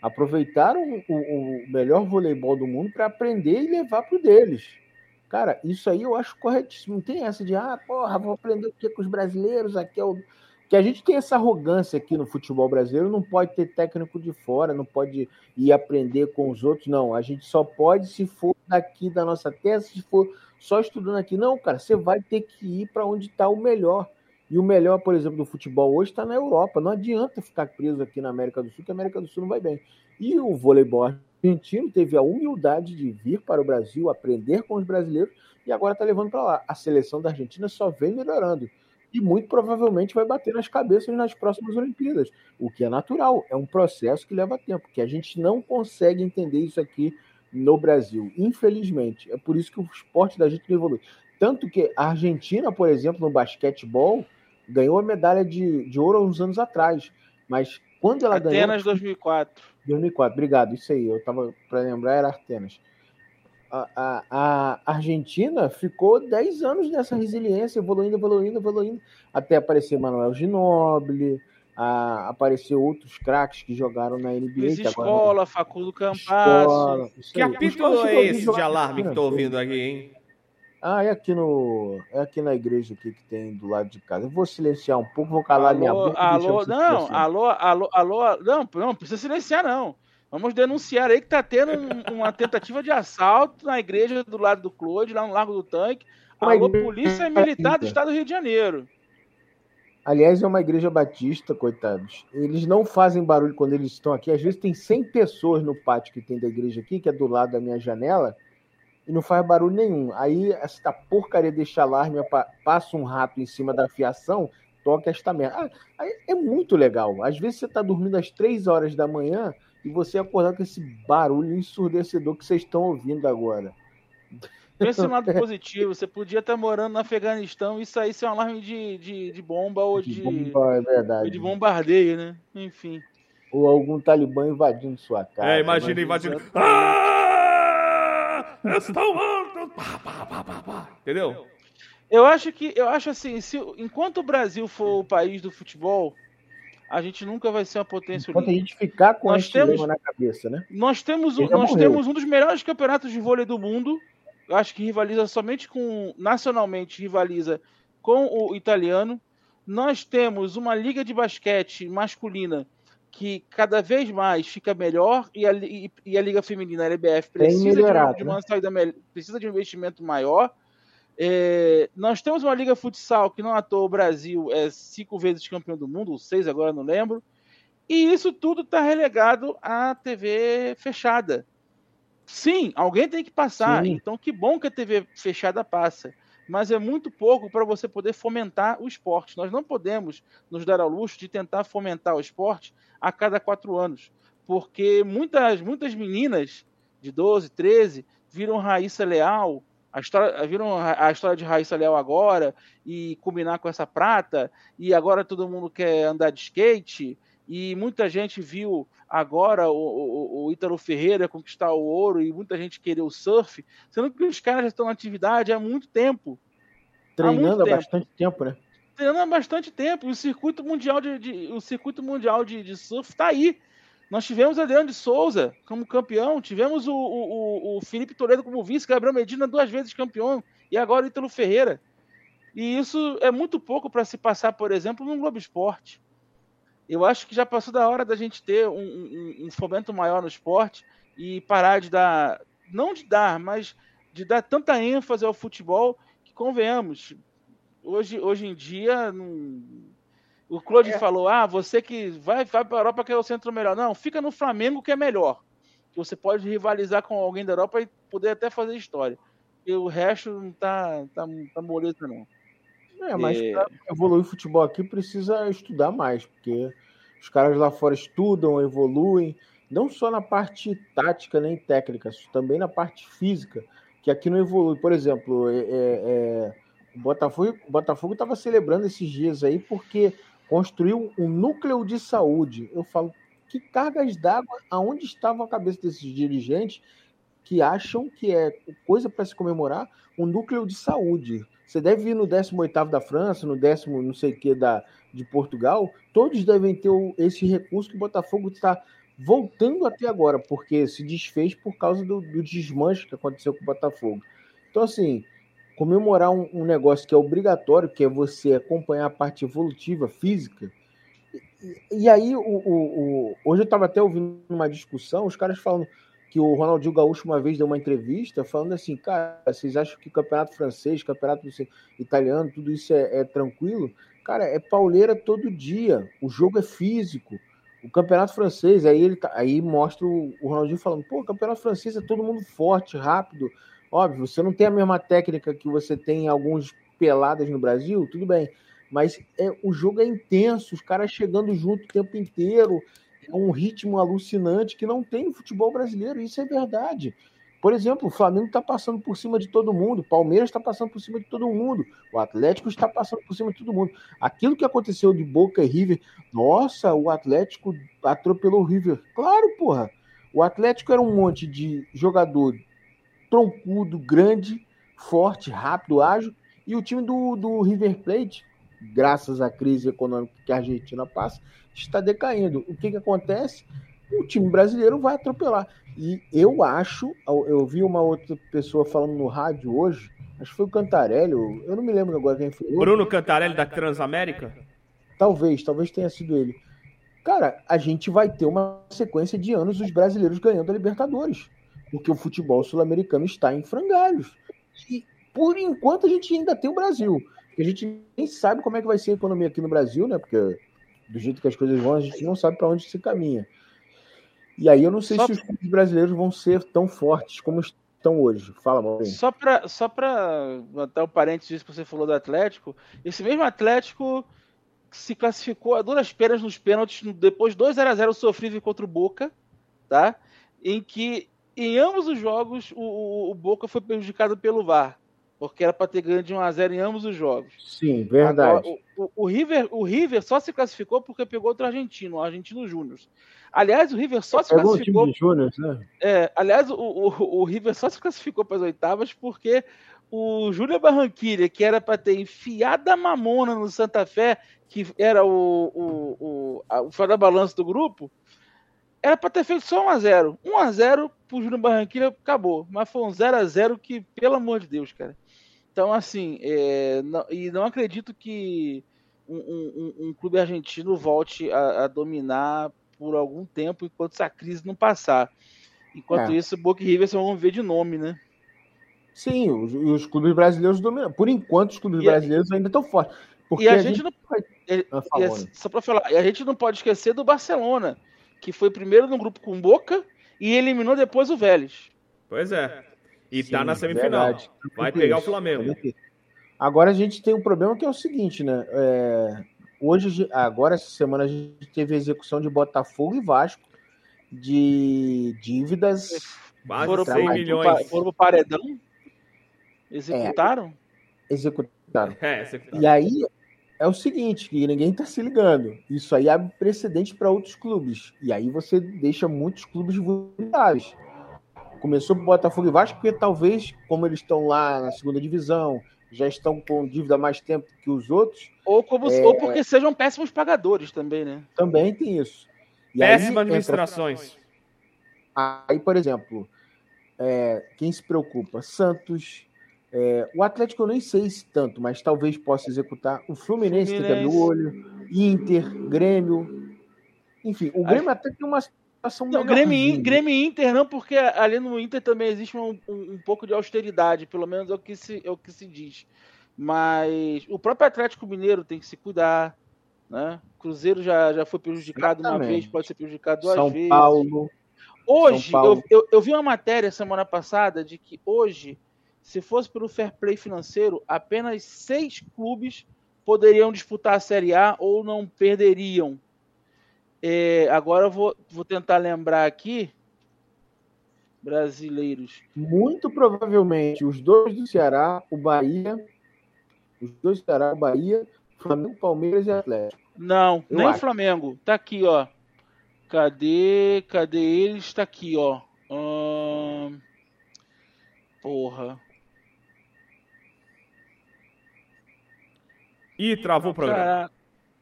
aproveitaram o, o melhor voleibol do mundo para aprender e levar para o deles. Cara, isso aí eu acho corretíssimo. Não tem essa de, ah, porra, vou aprender o que com os brasileiros aqui é o. Que a gente tem essa arrogância aqui no futebol brasileiro, não pode ter técnico de fora, não pode ir aprender com os outros, não. A gente só pode se for daqui da nossa terra, se for só estudando aqui. Não, cara, você vai ter que ir para onde está o melhor. E o melhor, por exemplo, do futebol hoje está na Europa. Não adianta ficar preso aqui na América do Sul, que a América do Sul não vai bem. E o voleibol argentino teve a humildade de vir para o Brasil, aprender com os brasileiros e agora está levando para lá. A seleção da Argentina só vem melhorando. E muito provavelmente vai bater nas cabeças nas próximas Olimpíadas, o que é natural, é um processo que leva tempo, que a gente não consegue entender isso aqui no Brasil, infelizmente. É por isso que o esporte da gente não evolui. Tanto que a Argentina, por exemplo, no basquetebol, ganhou a medalha de, de ouro há uns anos atrás. Mas quando ela ganhou. Atenas 2004. 2004, obrigado, isso aí, eu estava para lembrar, era Artenas. A, a, a Argentina ficou 10 anos nessa resiliência, evoluindo, evoluindo, evoluindo, até aparecer Manuel Ginóbili, a, aparecer outros craques que jogaram na NBA. Luiz Escola, Facundo Campasso. Que apito é esse de alarme que Argentina. ouvindo aqui, hein? Ah, é aqui no. É aqui na igreja aqui que tem do lado de casa. Eu vou silenciar um pouco, vou calar minha Alô, boca. e deixar alô, não, alô, alô, alô, não, não precisa silenciar não. Vamos denunciar aí que tá tendo um- uma tentativa de assalto na igreja do lado do Claude, lá no Largo do Tanque. Alô, Polícia Militar do. Estado do Rio de Janeiro. Aliás, é uma igreja batista, coitados. Eles não fazem barulho quando eles estão aqui. Às vezes tem 100 pessoas no pátio que tem da igreja aqui, que é do lado da minha janela, e não faz barulho nenhum. Aí essa porcaria desse alarme pa- passa um rato em cima da fiação, toca esta merda. Ah, é muito legal. Às vezes você está dormindo às 3 horas da manhã e você acordar com esse barulho ensurdecedor que vocês estão ouvindo agora. Pensa no lado (laughs) positivo. Você podia estar morando no Afeganistão e isso aí ser um alarme de, de, de bomba ou de, De bomba, é verdade. de bombardeio, né? Enfim. Ou algum talibã invadindo sua casa. É, imagina invadindo. Ah! Estão mortos! Pá, pá, pá, pá, pá. Entendeu? Eu acho que, eu acho assim, se, enquanto o Brasil for o país do futebol, a gente nunca vai ser uma potência Enquanto a olímpica. gente ficar com Nós esse temos- na cabeça, né? Nós temos, um, nós morreu. temos um dos melhores campeonatos de vôlei do mundo. Eu acho que rivaliza somente com. Nacionalmente, rivaliza com o italiano. Nós temos uma liga de basquete masculina que cada vez mais fica melhor e a, li- e a liga feminina, a LBF, precisa de, um- melhorado, de uma né? saída precisa de um investimento maior. É, nós temos uma liga futsal que não à toa o Brasil é cinco vezes campeão do mundo, ou seis agora não lembro. E isso tudo está relegado à TV fechada. Sim, alguém tem que passar. Sim. Então, que bom que a TV fechada passa. Mas é muito pouco para você poder fomentar o esporte. Nós não podemos nos dar ao luxo de tentar fomentar o esporte a cada quatro anos. Porque muitas, muitas meninas de 12, 13 viram Raíssa Leal, a história, viram a história de Raíssa Leal agora, e combinar com essa prata, e agora todo mundo quer andar de skate, e muita gente viu agora o, o, o Ítalo Ferreira conquistar o ouro e muita gente querer o surf, sendo que os caras já estão na atividade há muito tempo. Treinando há tempo. bastante tempo, né? Treinando há bastante tempo. E o circuito mundial de, de- o circuito mundial de, de surf está aí. Nós tivemos Adriano de Souza como campeão, tivemos o, o, o- o Felipe Toledo como vice, Gabriel Medina duas vezes campeão, e agora o Ítalo Ferreira. E isso é muito pouco para se passar, por exemplo, no Globo Esporte. Eu acho que já passou da hora da gente ter um, um- um fomento maior no esporte e parar de dar, não de dar, mas de dar tanta ênfase ao futebol que convenhamos. Hoje, hoje em dia, não- o Claude É. falou: ah, você que vai, vai para a Europa que é o centro melhor. Não, fica no Flamengo que é melhor. Que você pode rivalizar com alguém da Europa e poder até fazer história. E o resto não tá, tá, tá moleza, não. É, mas É. para evoluir o futebol aqui precisa estudar mais, porque os caras lá fora estudam, evoluem, não só na parte tática nem técnica, também na parte física, que aqui não evolui. Por exemplo, é- é- é, o Botafogo Botafogo estava celebrando esses dias aí porque construiu um núcleo de saúde. Eu falo, que cargas d'água, aonde estava a cabeça desses dirigentes que acham que é coisa para se comemorar um núcleo de saúde. Você deve ir no 18º da França, no décimo não sei o que da, de Portugal, todos devem ter esse recurso que o Botafogo está voltando até agora, porque se desfez por causa do, do desmanche que aconteceu com o Botafogo. Então, assim, comemorar um, um negócio que é obrigatório, que é você acompanhar a parte evolutiva, física, e, e aí, o, o- o- hoje eu estava até ouvindo uma discussão, os caras falando que o Ronaldinho Gaúcho uma vez deu uma entrevista falando assim, cara, vocês acham que campeonato francês, campeonato italiano, tudo isso é, é tranquilo? Cara, é pauleira todo dia, o jogo é físico. O campeonato francês, aí ele tá- aí mostra o, Ronaldinho falando, pô, campeonato francês é todo mundo forte, rápido. Óbvio, você não tem a mesma técnica que você tem em alguns peladas no Brasil, tudo bem. Mas é, o jogo é intenso, os caras chegando junto o tempo inteiro, um ritmo alucinante que não tem no futebol brasileiro, isso é verdade. Por exemplo, o Flamengo está passando por cima de todo mundo, o Palmeiras está passando por cima de todo mundo, o Atlético está passando por cima de todo mundo. Aquilo que aconteceu de Boca e River, nossa, o Atlético atropelou o River. Claro, porra. O Atlético era um monte de jogador troncudo, grande, forte, rápido, ágil, e o time do, do River Plate, graças à crise econômica que a Argentina passa, está decaindo. O que, que acontece? O time brasileiro vai atropelar. E eu acho, eu vi uma outra pessoa falando no rádio hoje, acho que foi o Cantarelli, eu não me lembro agora quem foi. Bruno Cantarelli da Transamérica? Talvez, talvez tenha sido ele. cara, a gente vai ter uma sequência de anos os brasileiros ganhando a Libertadores. Porque o futebol sul-americano está em frangalhos. E por enquanto a gente ainda tem o Brasil. Porque a gente nem sabe como é que vai ser a economia aqui no Brasil, né? Porque do jeito que as coisas vão, a gente não sabe para onde se caminha. E aí eu não sei Só- se os clubes brasileiros vão ser tão fortes como estão hoje. Fala, Maurinho. Só para só pra botar o parênteses que você falou do Atlético, esse mesmo Atlético se classificou a duras penas nos pênaltis, depois 2 a 0 sofrível contra o Boca, tá? Em que em ambos os jogos o, o- o Boca foi prejudicado pelo VAR, porque era para ter ganho de 1 a 0 em ambos os jogos. Sim, verdade. Agora, o, o- o River, o River só se classificou porque pegou outro argentino, o Argentino Júnior. Aliás, o River só se Pegou o classificou time de Júnior, né? é, aliás, o, o, o River só se classificou para as oitavas porque o Júlio Barranquilha, que era para ter enfiado a mamona no Santa Fé, que era o, o, o, a- o fora da balança do grupo, era para ter feito só 1x0. 1x0 pro Júlio Barranquilha acabou. Mas foi um 0x0 que, pelo amor de Deus, cara. Então, assim, é, não- e não acredito que um, um- um- clube argentino volte a, a dominar por algum tempo enquanto essa crise não passar. Enquanto É. isso, Boca e River só vão ver de nome, né? Sim, os, os clubes brasileiros dominam. Por enquanto, os clubes E a- brasileiros ainda estão fortes. Porque E a, gente, não. vai- e- Ah, falou, é- né? só pra falar, e a gente não pode esquecer do Barcelona, que foi primeiro no grupo com Boca e eliminou depois o Vélez. Pois é. E tá Sim, na semifinal. verdade. Vai pegar o. Flamengo. Agora a gente tem um problema que é o seguinte, né? É, hoje, agora essa semana a gente teve a execução de Botafogo e Vasco de dívidas. Foram, 100 pro, milhões. foram paredão, executaram. Executaram. É, você... E aí é o seguinte, que ninguém tá se ligando. Isso aí abre precedente para outros clubes. E aí você deixa muitos clubes vulneráveis. Começou com Botafogo e Vasco, porque talvez, como eles estão lá na segunda divisão, já estão com dívida há mais tempo que os outros, Ou, como, É. ou porque sejam péssimos pagadores também, né? também tem isso. E aí Péssimas entra- administrações. Aí, por exemplo, é, quem se preocupa? Santos. é, o Atlético eu nem sei se tanto, mas talvez possa executar. O Fluminense, tem que abrir o Fluminense. olho. Inter, Grêmio. Enfim, o Grêmio até tem uma situação Não, Grêmio, melhorzinha. Grêmio e Inter não, porque ali no Inter também existe um, um- um pouco de austeridade, pelo menos é o, que se, é o que se diz. Mas o próprio Atlético Mineiro tem que se cuidar. Né? Cruzeiro já, já foi prejudicado uma Exatamente. vez, pode ser prejudicado duas São vezes. Paulo. Hoje, São Paulo. eu, eu, eu vi uma matéria semana passada de que hoje, se fosse pelo fair play financeiro, apenas seis clubes poderiam disputar a Série A ou não perderiam. É, agora eu vou, vou tentar lembrar aqui. Brasileiros. Muito provavelmente os dois do Ceará, o Bahia. Os dois do Ceará, o Bahia, Flamengo, Palmeiras e Atlético. Não, Eu nem o acho. Flamengo. Tá aqui, ó. Cadê? Cadê eles? Tá aqui, ó. Ahn, Porra. Ih, travou o programa. Caraca.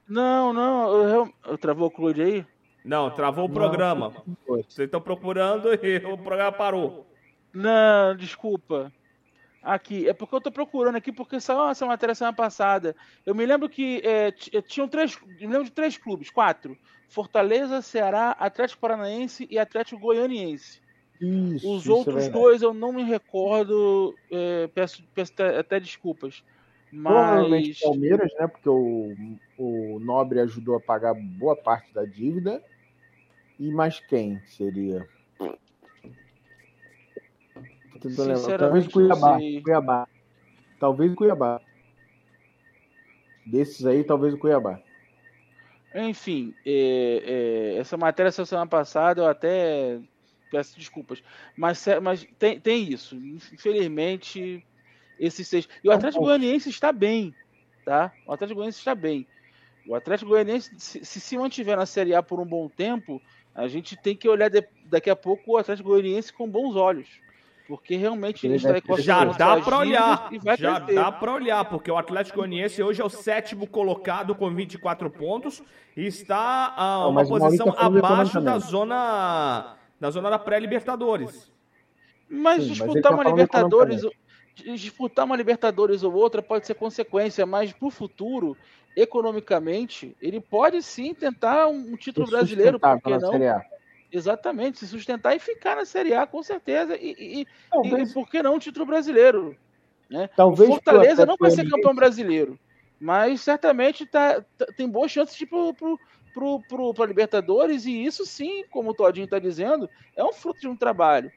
Não, não. Eu, eu travou o Claude aí? Não, travou o programa. Vocês estão procurando e o programa parou. Não, desculpa. Aqui, é porque eu tô procurando aqui, porque saiu essa matéria semana passada. Eu me lembro que é, t- tinham três. Me lembro de três clubes, quatro: Fortaleza, Ceará, Atlético Paranaense e Atlético Goianiense. Isso, Os isso é outros verdade. dois eu não me recordo, é, peço, peço até, até Provavelmente Mas. Palmeiras, né? Porque o, o Nobre ajudou a pagar boa parte da dívida. E mais quem seria? Talvez Cuiabá. Cuiabá. Talvez o Cuiabá. Desses aí, talvez o Cuiabá. Enfim, é, é, essa matéria saiu semana passada, eu até peço desculpas. Mas, mas tem, tem isso. Infelizmente, esses seis. E o Atlético bom. Goianiense está bem, tá? O Atlético Goianiense está bem. O Atlético Goianiense, se, se mantiver na Série A por um bom tempo, a gente tem que olhar de- daqui a pouco o Atlético Goianiense com bons olhos. Porque realmente ele está Já dá pra dívidas olhar. Já crescer. dá pra olhar, porque o Atlético Goianiense hoje é o sétimo colocado com 24 pontos e está a Não, uma mas o Maurício posição tá abaixo da zona da zona da pré-libertadores. Mas Sim, mas disputar tá uma Libertadores. Disputar uma Libertadores ou outra pode ser consequência, mas pro futuro, economicamente, ele pode sim tentar um, um título brasileiro, por que na não? Série A. Exatamente, se sustentar e ficar na Série A, com certeza. E, e, Talvez, e por que não um título brasileiro? Né? talvez o Fortaleza não vai ser campeão brasileiro, mas certamente tá, tá- tem boas chances de ir pro, pro, pro, pro, pra Libertadores, e isso sim, como o Todinho está dizendo, é um fruto de um trabalho.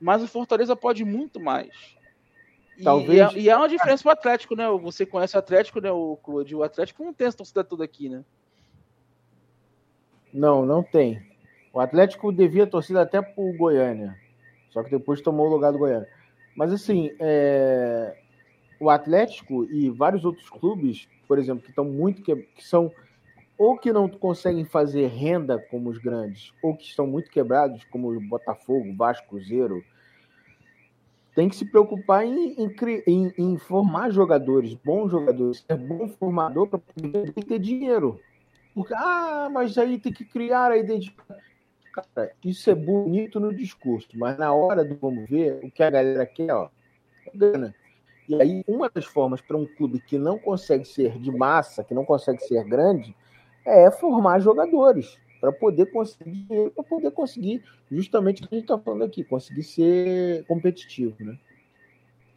Mas o Fortaleza pode muito mais. E, Talvez- e é, e é uma diferença pro Atlético, né? Você conhece o Atlético, né, o Claude? O Atlético não tem essa torcida toda aqui, né? Não, não tem. O Atlético devia torcida até pro Goiânia. Só que depois tomou o lugar do Goiânia. Mas assim, é, o Atlético e vários outros clubes, por exemplo, que estão muito que, que são ou que não conseguem fazer renda como os grandes, ou que estão muito quebrados, como o Botafogo, Vasco, Cruzeiro, tem que se preocupar em, em, em- em formar jogadores, bons jogadores, ser bom formador para poder ter dinheiro. Porque, ah, mas aí tem que criar a identidade. Cara, isso é bonito no discurso, mas na hora do vamos ver, o que a galera quer, ó, é grana. E aí, uma das formas para um clube que não consegue ser de massa, que não consegue ser grande, é formar jogadores para poder conseguir dinheiro, para poder conseguir justamente o que a gente está falando aqui, conseguir ser competitivo, né?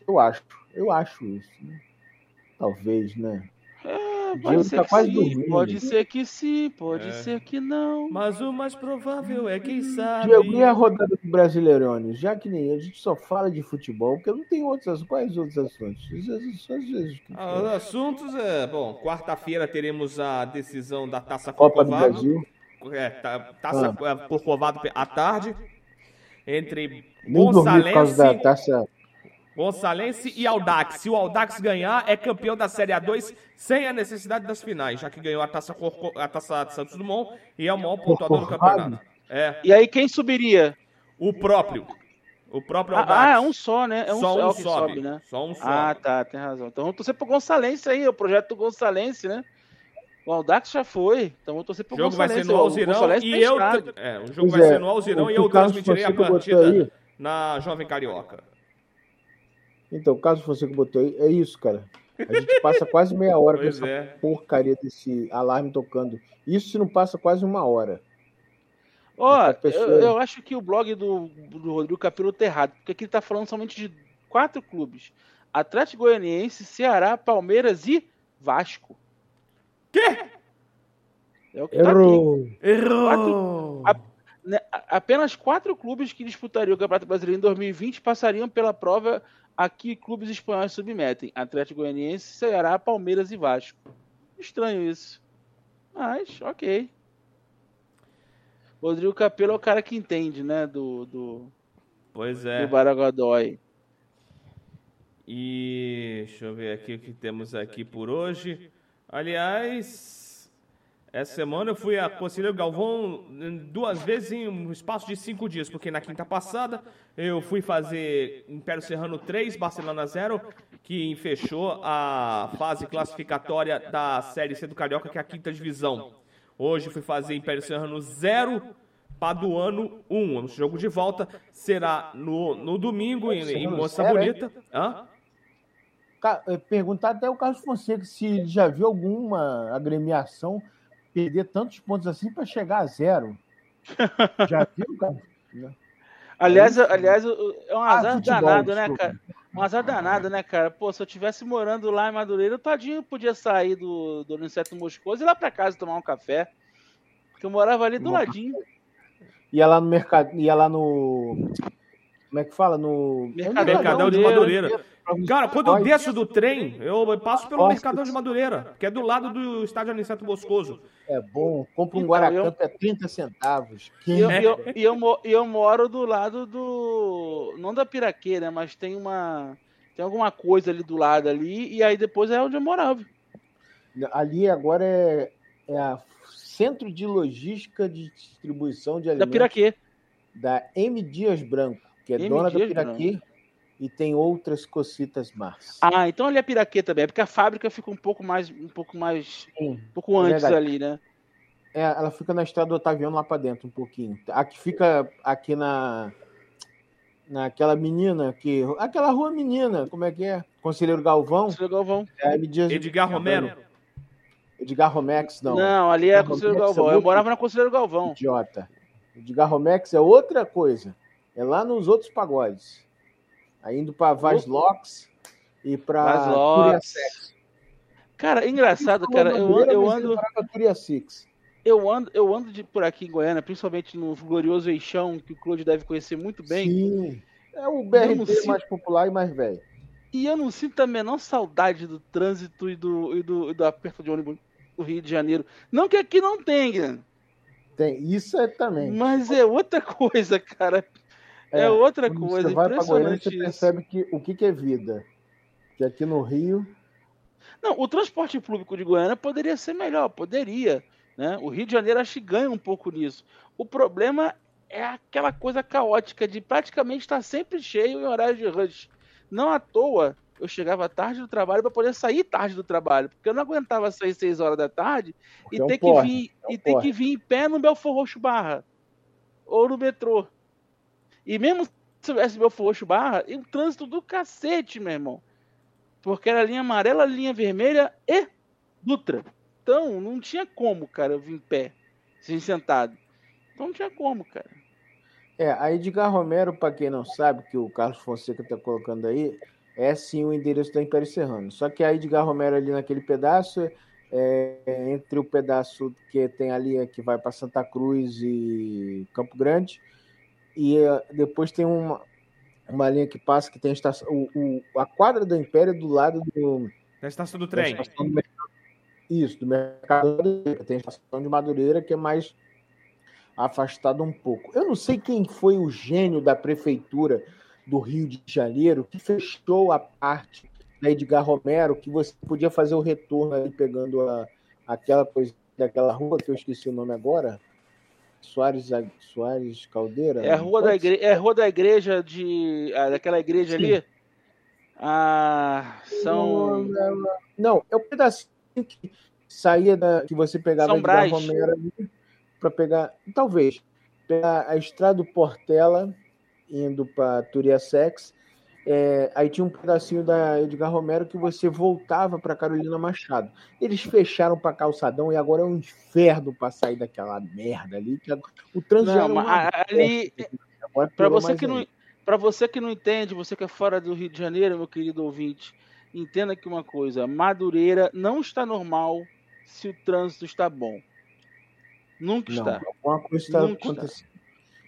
Eu acho, eu acho isso. né? Talvez, né? É, pode ser tá que sim, dormindo. pode ser que sim, pode É. ser que não. Mas o mais provável é quem sabe. Diego, e a rodada do Brasileirone? Já que nem a gente só fala de futebol, porque não tem outros assuntos. Quais outros assuntos? Os assuntos- Ah, Os assuntos é. Bom, quarta-feira teremos a decisão da Taça Copa do Corcovado. Brasil. É, tá- Taça Ah. é, Corcovado à tarde. Entre Gonçalense, taça. Gonçalense e Aldax. Se o Aldax ganhar, é campeão da Série A2 sem a necessidade das finais, já que ganhou a Taça, Corco- a taça Santos Dumont e é o maior pontuador do campeonato. É, E aí quem subiria? o próprio. O próprio Aldax. Ah, ah, é um só, né? É um só só, um que sobe. sobe, né? Só um sobe. Ah, tá, tem razão. Então vamos torcer pro Gonçalense aí, o projeto do Gonçalense, né? O Aldax já foi, então vamos torcer pro O jogo vai ser no o Alzirão e eu. É, o jogo Pois vai é, ser no Alzirão e eu transmitirei a partida aí- na Jovem Carioca. Então, o caso você que botou aí, é isso, cara. A gente passa quase meia hora com essa é. porcaria desse alarme tocando. Isso se não passa quase uma hora. Ó, pessoa- eu, eu acho que o blog do, do Rodrigo Capelo tá errado, porque aqui ele tá falando somente de quatro clubes: Atlético Goianiense, Ceará, Palmeiras e Vasco. Quê? É o que tá. Errou! Errou! A- né, apenas quatro clubes que disputariam o Campeonato Brasileiro em 2020 passariam pela prova a que clubes espanhóis submetem: Atlético Goianiense, Ceará, Palmeiras e Vasco. Estranho isso. Mas, ok. Rodrigo Capelo é o cara que entende, né? Do, do, Pois do é. Baragodói. E deixa eu ver aqui o que temos aqui por hoje. Aliás, essa semana eu fui a Conselheiro Galvão duas vezes em um espaço de cinco dias, porque na quinta passada eu fui fazer Império Serrano 3, Barcelona 0, que fechou a fase classificatória da Série C do Carioca, que é a quinta divisão. Hoje fui fazer Império Serrano 0, Paduano 1. O jogo de volta será no, no domingo em, em Moça é? Bonita. Hã? É, Perguntar até o Carlos Fonseca se ele já viu alguma agremiação perder tantos pontos assim para chegar a zero. (laughs) Já viu, cara? Aliás, É aliás, é um azar futebol, danado, né, cara? Um azar danado, né, cara? Pô, se eu tivesse morando lá em Madureira, o Tadinho podia sair do, do Aniceto Moscoso e ir lá pra casa tomar um café. Porque eu morava ali do Bom. ladinho. Ia lá no mercado, ia lá no. Como é que fala? No. Mercadão Mercadão de Madureira. Cara, quando eu desço do trem, eu passo pelo Nossa. Mercadão de Madureira, que é do lado do estádio Aniceto Moscoso. É bom. Compra um Então, Guaracanto, é 30 centavos. E eu, eu, eu, eu moro do lado do. Não da Piraquê, né? Mas tem uma. Tem alguma coisa ali do lado ali. E aí depois é onde eu morava. Ali agora é, é a Centro de Logística de Distribuição de Da Alimentos Piraquê. da M. Dias Branco, que é M. dona da Dias Piraquê e tem outras cocitas más. Ah, então ali é Piraquê também. É porque a fábrica fica um pouco mais. Um pouco mais. Sim. Um pouco É antes verdade. ali, né? É, ela fica na estrada do Otaviano lá pra dentro um pouquinho. Aqui fica aqui na naquela menina que. Aquela rua menina, como é que é? Conselheiro Galvão. Conselheiro Galvão. É, me diz- Edgar Romero. Edgar Romex, não. Não, ali é Edgar Conselheiro Romex é Galvão. Eu outro morava na Conselheiro Galvão. Idiota. Edgar Romex é outra coisa. É lá nos outros pagodes. Aí indo pra Vaz Locks e logo. Turiacex. Cara, engraçado, cara. Eu, ando- eu ando. Turiacex. Eu ando, eu ando de por aqui em Goiânia, principalmente no glorioso Eixão, que o Claude deve conhecer muito bem. Sim. É o BRT sinto- mais popular e mais velho. E eu não sinto a menor saudade do trânsito e do, e do, e do aperto de ônibus do Rio de Janeiro. Não que aqui não tenha, Tem, isso é também. mas é outra coisa, cara. É, É, outra coisa. você vai pra Goiânia, você isso. percebe que, o que, que é vida. Que aqui no Rio. Não, o transporte público de Goiânia poderia ser melhor, poderia. Né? O Rio de Janeiro acho que ganha um pouco nisso. O problema é aquela coisa caótica de praticamente estar sempre cheio em horário de rush. Não à toa eu chegava tarde do trabalho para poder sair tarde do trabalho, porque eu não aguentava sair 6 horas da tarde e É um ter que porre, vir é um e ter que vir em pé no Belfor Roxo Barra ou no metrô. E mesmo se tivesse Belfor Roxo Barra, e um trânsito do cacete, meu irmão. Porque era linha amarela, linha vermelha e Dutra. Então, não tinha como, cara, eu vir em pé, sem sentado. Então não tinha como, cara. É, a Edgar Romero, para quem não sabe, que o Carlos Fonseca está colocando aí, é sim o endereço da Império Serrano. Só que a Edgar Romero ali naquele pedaço, é, entre o pedaço que tem ali, é, que vai para Santa Cruz e Campo Grande, e é, depois tem uma, uma linha que passa que tem a estação, o, o- a quadra da Império é do lado do, Da estação do trem. estação do mercado. Isso, do mercado. Tem a estação de Madureira que é mais afastada um pouco. Eu não sei quem foi o gênio da prefeitura do Rio de Janeiro que fechou a parte da Edgar Romero que você podia fazer o retorno ali pegando a, aquela coisa daquela rua que eu esqueci o nome agora. Soares, Soares Caldeira? É a rua da igreja, é a rua da igreja de. ah, daquela igreja Sim. ali. Ah, são. Não, é o pedacinho que saía da. que você pegava São Brás. Romero ali para pegar. Talvez. Pegar a estrada do Portela, indo para Turiacex. É, aí tinha um pedacinho da Edgar Romero que você voltava para Carolina Machado. Eles fecharam para calçadão e agora é um inferno para sair daquela merda ali. Que o trânsito Não, mas uma ali, Para você que não, para você que não entende, você que é fora do Rio de Janeiro, meu querido ouvinte, entenda aqui uma coisa: Madureira não está normal se o trânsito está bom. Nunca Não, está. alguma coisa está. acontecendo.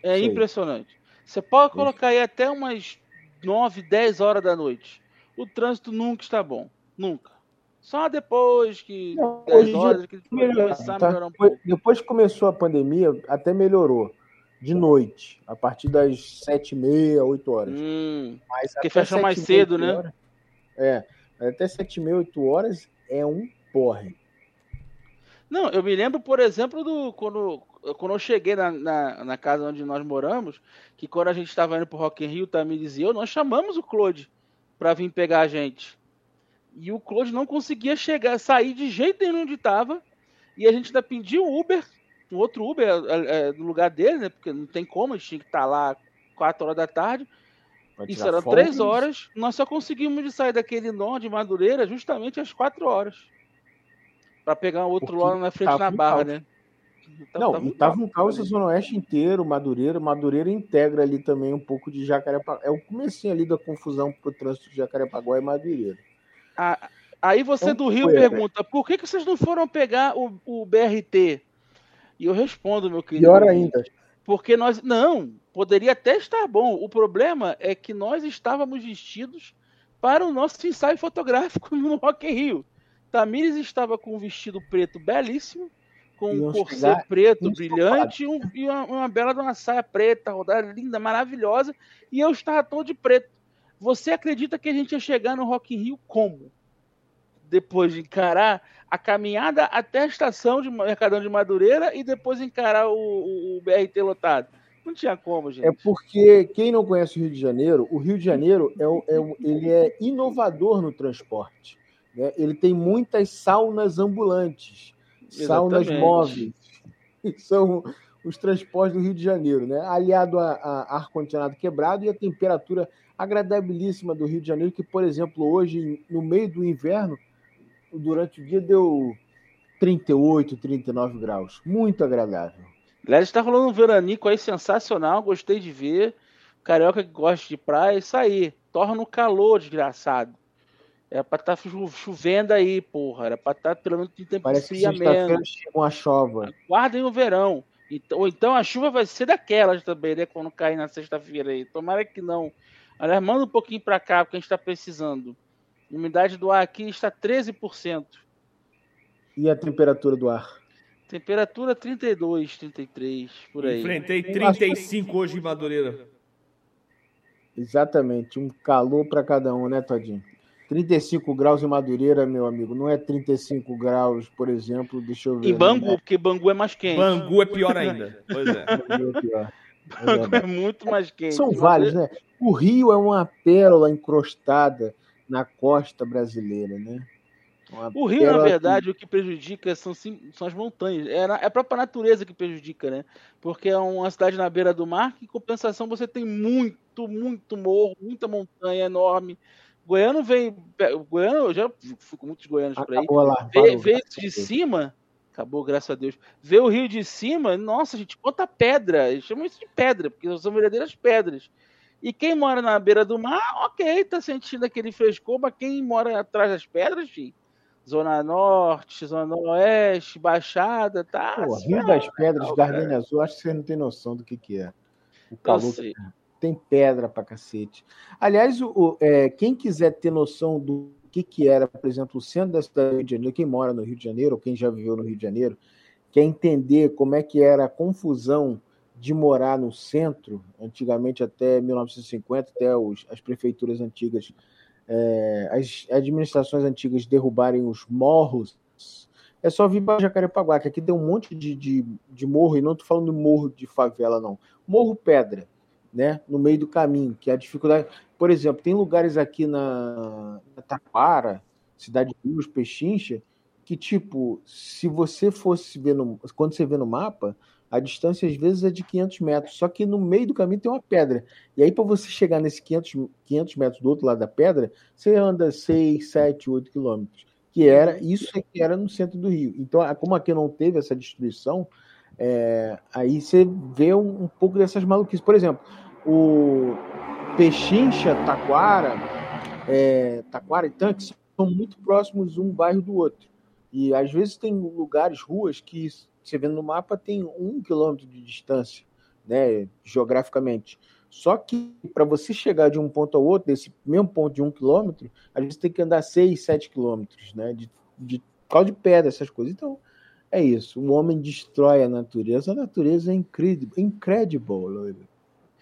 É sei. impressionante. Você pode colocar aí até umas 9, 10 horas da noite. O trânsito nunca está bom. Nunca. Só depois que Não, 10 hoje em horas que começar a melhorar um Depois- pouco. Depois que começou a pandemia, até melhorou. De noite, a partir das sete e meia, oito horas. Hum, Mas Porque fecha mais cedo, né? horas- é, até sete e meia, oito horas é um porre. Não, eu me lembro, por exemplo, do quando, quando eu cheguei na, na, na casa onde nós moramos, que quando a gente estava indo pro Rock in Rio, o Tamires e eu, nós chamamos o Claude para vir pegar a gente. E o Claude não conseguia chegar, sair de jeito nenhum onde estava, e a gente ainda pediu um Uber, um outro Uber é, é, no lugar dele, né? Porque não tem como, a gente tinha que estar lá 4 horas da tarde. Isso folga, três horas, nós só conseguimos sair daquele nó de Madureira justamente às quatro horas. Pra pegar um outro lá na frente na barra, né? Não, tava e tava um caos a Zona Oeste inteiro, Madureira. Madureira integra ali também um pouco de Jacarepaguá. É o comecinho ali da confusão pro trânsito de Jacarepaguá e Madureira. Ah, Aí você É um do Rio poeira. pergunta, por que, que vocês não foram pegar o, o BRT? E eu respondo, meu querido. Pior ainda. Porque nós. Não, poderia até estar bom. O problema é que nós estávamos vestidos para o nosso ensaio fotográfico (laughs) no Rock in Rio. Tamires estava com um vestido preto belíssimo, com um corset preto brilhante e, um- e uma, uma bela de uma saia preta, rodada linda, maravilhosa, e eu estava todo de preto. Você acredita que a gente ia chegar no Rock in Rio como? Depois de encarar a caminhada até a estação de Mercadão de Madureira e depois encarar o, o- o BRT lotado. Não tinha como, gente. É porque quem não conhece o Rio de Janeiro, o Rio de Janeiro é, é ele é inovador no transporte. né? Ele tem muitas saunas ambulantes, saunas móveis. (laughs) São os transportes do Rio de Janeiro, né? Aliado a, a ar-condicionado quebrado e a temperatura agradabilíssima do Rio de Janeiro, que, por exemplo, hoje, no meio do inverno, durante o dia deu 38, 39 graus. Muito agradável. Aliás, está rolando um veranico aí sensacional, gostei de ver. Carioca que gosta de praia, isso aí. Torna o calor, desgraçado. Era pra estar chovendo aí, porra. Era pra estar pelo menos em tempo Parece que fria sexta-feira menos. chega uma chova. Guardem o verão. Então- ou então a chuva vai ser daquelas também, né? Quando cair na sexta-feira aí. Tomara que não. Aliás, manda um pouquinho pra cá, porque a gente tá precisando. A umidade do ar aqui está 13%. E a temperatura do ar? Temperatura 32, 33, por aí. Enfrentei 35 hoje em Madureira. Exatamente, um calor para cada um, né, Todinho? 35 graus em Madureira, meu amigo, não é 35 graus, por exemplo, deixa eu ver. Em Bangu, porque Bangu é mais quente. Bangu é pior ainda. Pois é. Bangu é pior. (laughs) É Bangu é verdade. muito mais quente. São vários, né? O Rio é uma pérola encrostada na costa brasileira, né? Uma O Rio, na verdade, o que prejudica são, sim- são as montanhas. É, na- é a própria natureza que prejudica, né? Porque é uma cidade na beira do mar que, em compensação, você tem muito, muito morro, muita montanha enorme. Goiano vem. O Goiano, eu já fui com muitos goianos que por aí. lá. Vê isso de cima. Acabou, graças a Deus. Vê o rio de cima, nossa, gente, quanta pedra. Eles chamam isso de pedra, porque são verdadeiras pedras. E quem mora na beira do mar, ok, tá sentindo aquele frescor, mas quem mora atrás das pedras, filho, Zona Norte, Zona Oeste, Baixada, tá. Pô, Rio das Pedras, Gardenia Azul, acho que você não tem noção do que, que é. O Eu calor sei. Tem pedra pra cacete. Aliás, o, é, quem quiser ter noção do que, que era, por exemplo, o centro da cidade do Rio de Janeiro, quem mora no Rio de Janeiro, ou quem já viveu no Rio de Janeiro, quer entender como é que era a confusão de morar no centro, antigamente até 1950, até os- as prefeituras antigas, é, as administrações antigas derrubarem os morros, é só vir para Jacarepaguá, que aqui tem um monte de, de, de morro, e não estou falando morro de favela, não. Morro pedra, né? No meio do caminho, que é a dificuldade. Por exemplo, tem lugares aqui na, na Taquara, Cidade de Rios, Pechincha, que, tipo, se você fosse ver no. Quando você vê no mapa, a distância às vezes é de 500 metros, só que no meio do caminho tem uma pedra. E aí, para você chegar nesse 500, 500 metros do outro lado da pedra, você anda 6, 7, 8 quilômetros. Que era, isso é que era no centro do Rio. Então, como aqui não teve essa destruição, é, aí você vê um, um pouco dessas maluquices. Por exemplo, o Pechincha, Taquara, é, Taquara e Tanque são muito próximos um bairro do outro. E às vezes tem lugares, ruas, que você vê no mapa tem um quilômetro de distância, né, geograficamente. Só que para você chegar de um ponto ao outro, desse mesmo ponto de um quilômetro, às vezes tem que andar seis, sete quilômetros, né, de, de, de pedra, essas coisas. Então, é isso. O homem destrói a natureza. A natureza é incrível, incredible, loiro.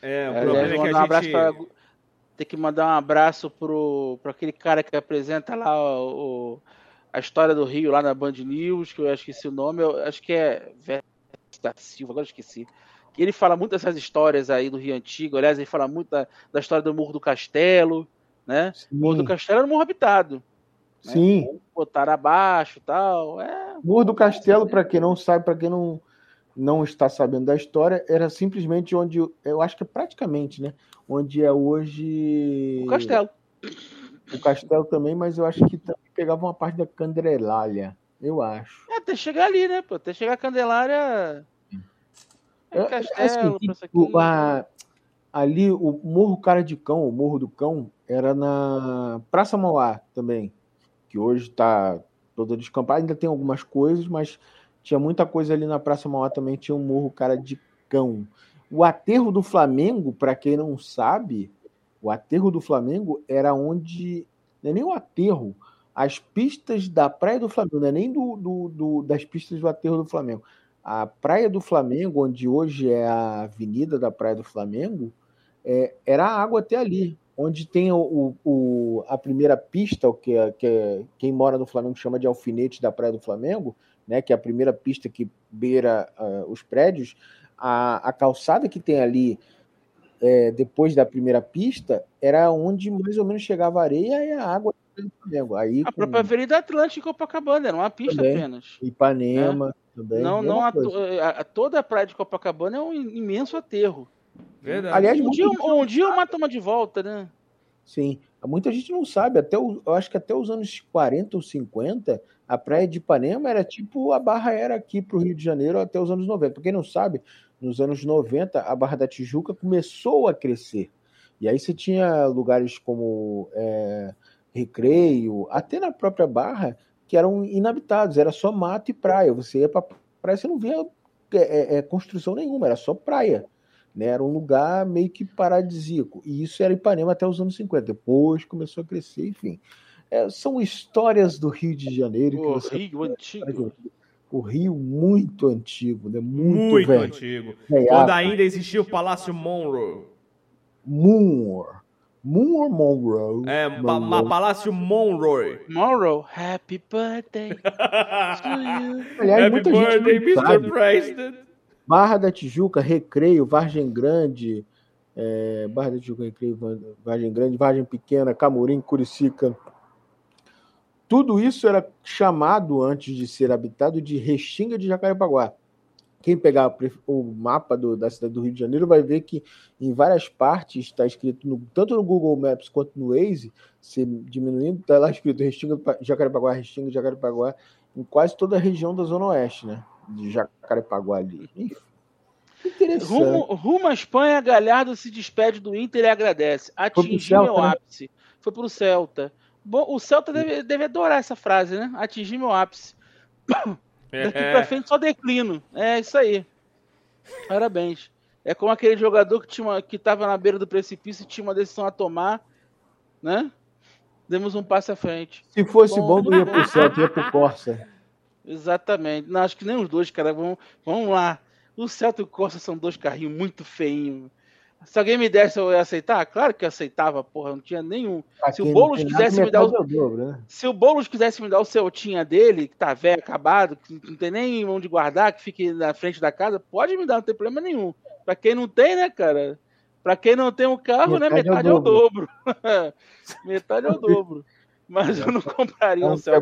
É, o Aliás, problema é que mandar um a abraço gente. pra- Tem que mandar um abraço pro, pro aquele cara que apresenta lá o, o- a história do Rio lá na Band News, que eu esqueci o nome, eu acho que é da Silva, agora eu esqueci. Que ele fala muito dessas histórias aí do Rio Antigo, aliás, ele fala muito da, da história do Morro do Castelo, né? O Morro do Sim, Castelo era um morro habitado. Né? sim. Botaram abaixo e tal. É, Morro do Castelo, para quem não sabe, para quem não, não está sabendo da história, era simplesmente onde, eu acho que é praticamente, né? Onde é hoje. o castelo. O castelo também, mas eu acho que também pegava uma parte da Candelália. Eu acho. É, até chegar ali, né? Pô, até chegar a Candelária. É É, castelo, assim, pra isso aqui. O- a- ali, o Morro Cara de Cão, o Morro do Cão, era na Praça Mauá também, que hoje está toda descampada. Ainda tem algumas coisas, mas tinha muita coisa ali na Praça Mauá também. Tinha o Morro Cara de Cão. O aterro do Flamengo, para quem não sabe, o aterro do Flamengo era onde. Não é nem o aterro, as pistas da Praia do Flamengo, não é nem do, do- do- das pistas do aterro do Flamengo. A Praia do Flamengo, onde hoje é a Avenida da Praia do Flamengo, é, era água até ali. Onde tem o, o- a primeira pista, o que, é- que é- quem mora no Flamengo chama de alfinete da Praia do Flamengo, né, que é a primeira pista que beira ah, os prédios, a, a calçada que tem ali é, depois da primeira pista era onde mais ou menos chegava a areia e a água do Flamengo. Aí A com própria Avenida Atlântica Copacabana, era uma pista Também. apenas. Ipanema também. Não, não to- a- a- toda a praia de Copacabana é um imenso aterro. Verdade. Aliás, Um dia, um dia uma toma de volta, né? Sim, muita gente não sabe, até o- eu acho que até os anos 40 ou 50, a praia de Ipanema era tipo a Barra era aqui para o Rio de Janeiro até os anos 90. Para quem não sabe, nos anos 90, a Barra da Tijuca começou a crescer. E aí você tinha lugares como é, Recreio, até na própria Barra, que eram inabitados, era só mato e praia. Você ia para praia, você não via é, é, construção nenhuma, era só praia né? Era um lugar meio que paradisíaco. E isso era Ipanema até os anos 50. Depois começou a crescer, enfim. É, são histórias do Rio de Janeiro que O você Rio Antigo. o Rio muito antigo, né? Muito, Muito velho. antigo. Quando ainda existia o Palácio Monroe. Moore. Moore Monroe. É, ma- Palácio Monroe. Morrow, happy birthday to you. Aliás, Happy muita gente birthday, Mr. sabe. President. Barra da Tijuca, Recreio, Vargem Grande, é, Barra da Tijuca, Recreio, Va- Vargem Grande, Vargem Pequena, Camorim, Curicica. Tudo isso era chamado, antes de ser habitado, de Restinga de Jacarepaguá. Quem pegar o mapa do- da cidade do Rio de Janeiro vai ver que em várias partes está escrito, no- tanto no Google Maps quanto no Waze, se diminuindo, está lá escrito Restinga de Jacarepaguá, Restinga de Jacarepaguá, em quase toda a região da Zona Oeste, né? De Jacarepaguá ali. Interessante. Rumo, rumo à Espanha, Galhardo se despede do Inter e agradece. Atingi Celta, meu né? ápice. Foi pro Celta. Bom, o Celta deve, deve adorar essa frase, né? Atingi meu ápice. (coughs) Daqui pra É, frente só declino. É isso aí. Parabéns. É como aquele jogador que, tinha uma, que tava na beira do precipício e tinha uma decisão a tomar, né? Demos um passo à frente. Se fosse Bom. bom, não ia pro Celta, ia pro Corsa. (laughs) Exatamente. Não, acho que nem os dois, cara. Vamos, vamos lá. O Celta e o Corsa são dois carrinhos muito feinhos. Se alguém me desse, eu ia aceitar? Claro que eu aceitava, porra. Não tinha nenhum. Pra Se o Boulos quisesse me dar o- metade é o dobro, né? Se o Boulos quisesse me dar o Celtinha dele, que tá velho, acabado, que não tem nem onde guardar, que fique na frente da casa, pode me dar, não tem problema nenhum. Pra quem não tem, né, cara? Pra quem não tem um carro, né, Metade é o metade é o dobro. (laughs) metade é o dobro. Mas eu não compraria um Celta.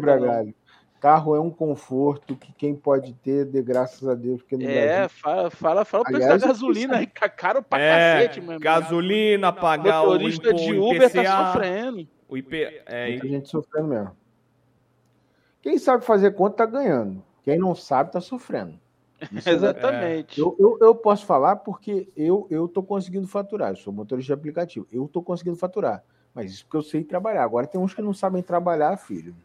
Não. Carro é um conforto que quem pode ter, dê graças a Deus, porque no É, fala, fala, fala o preço da gasolina aí, tá caro pra é, cacete, meu irmão. gasolina, pagar o, motorista de o Uber IPCA, tá sofrendo. o IP, é, muita gente sofrendo mesmo. Quem sabe fazer conta tá ganhando. Quem não sabe tá sofrendo. Isso (laughs) é. Exatamente. Eu, eu, eu posso falar porque eu eu tô conseguindo faturar. Eu sou motorista de aplicativo. Eu tô conseguindo faturar. Mas isso porque eu sei trabalhar. Agora tem uns que não sabem trabalhar, filho.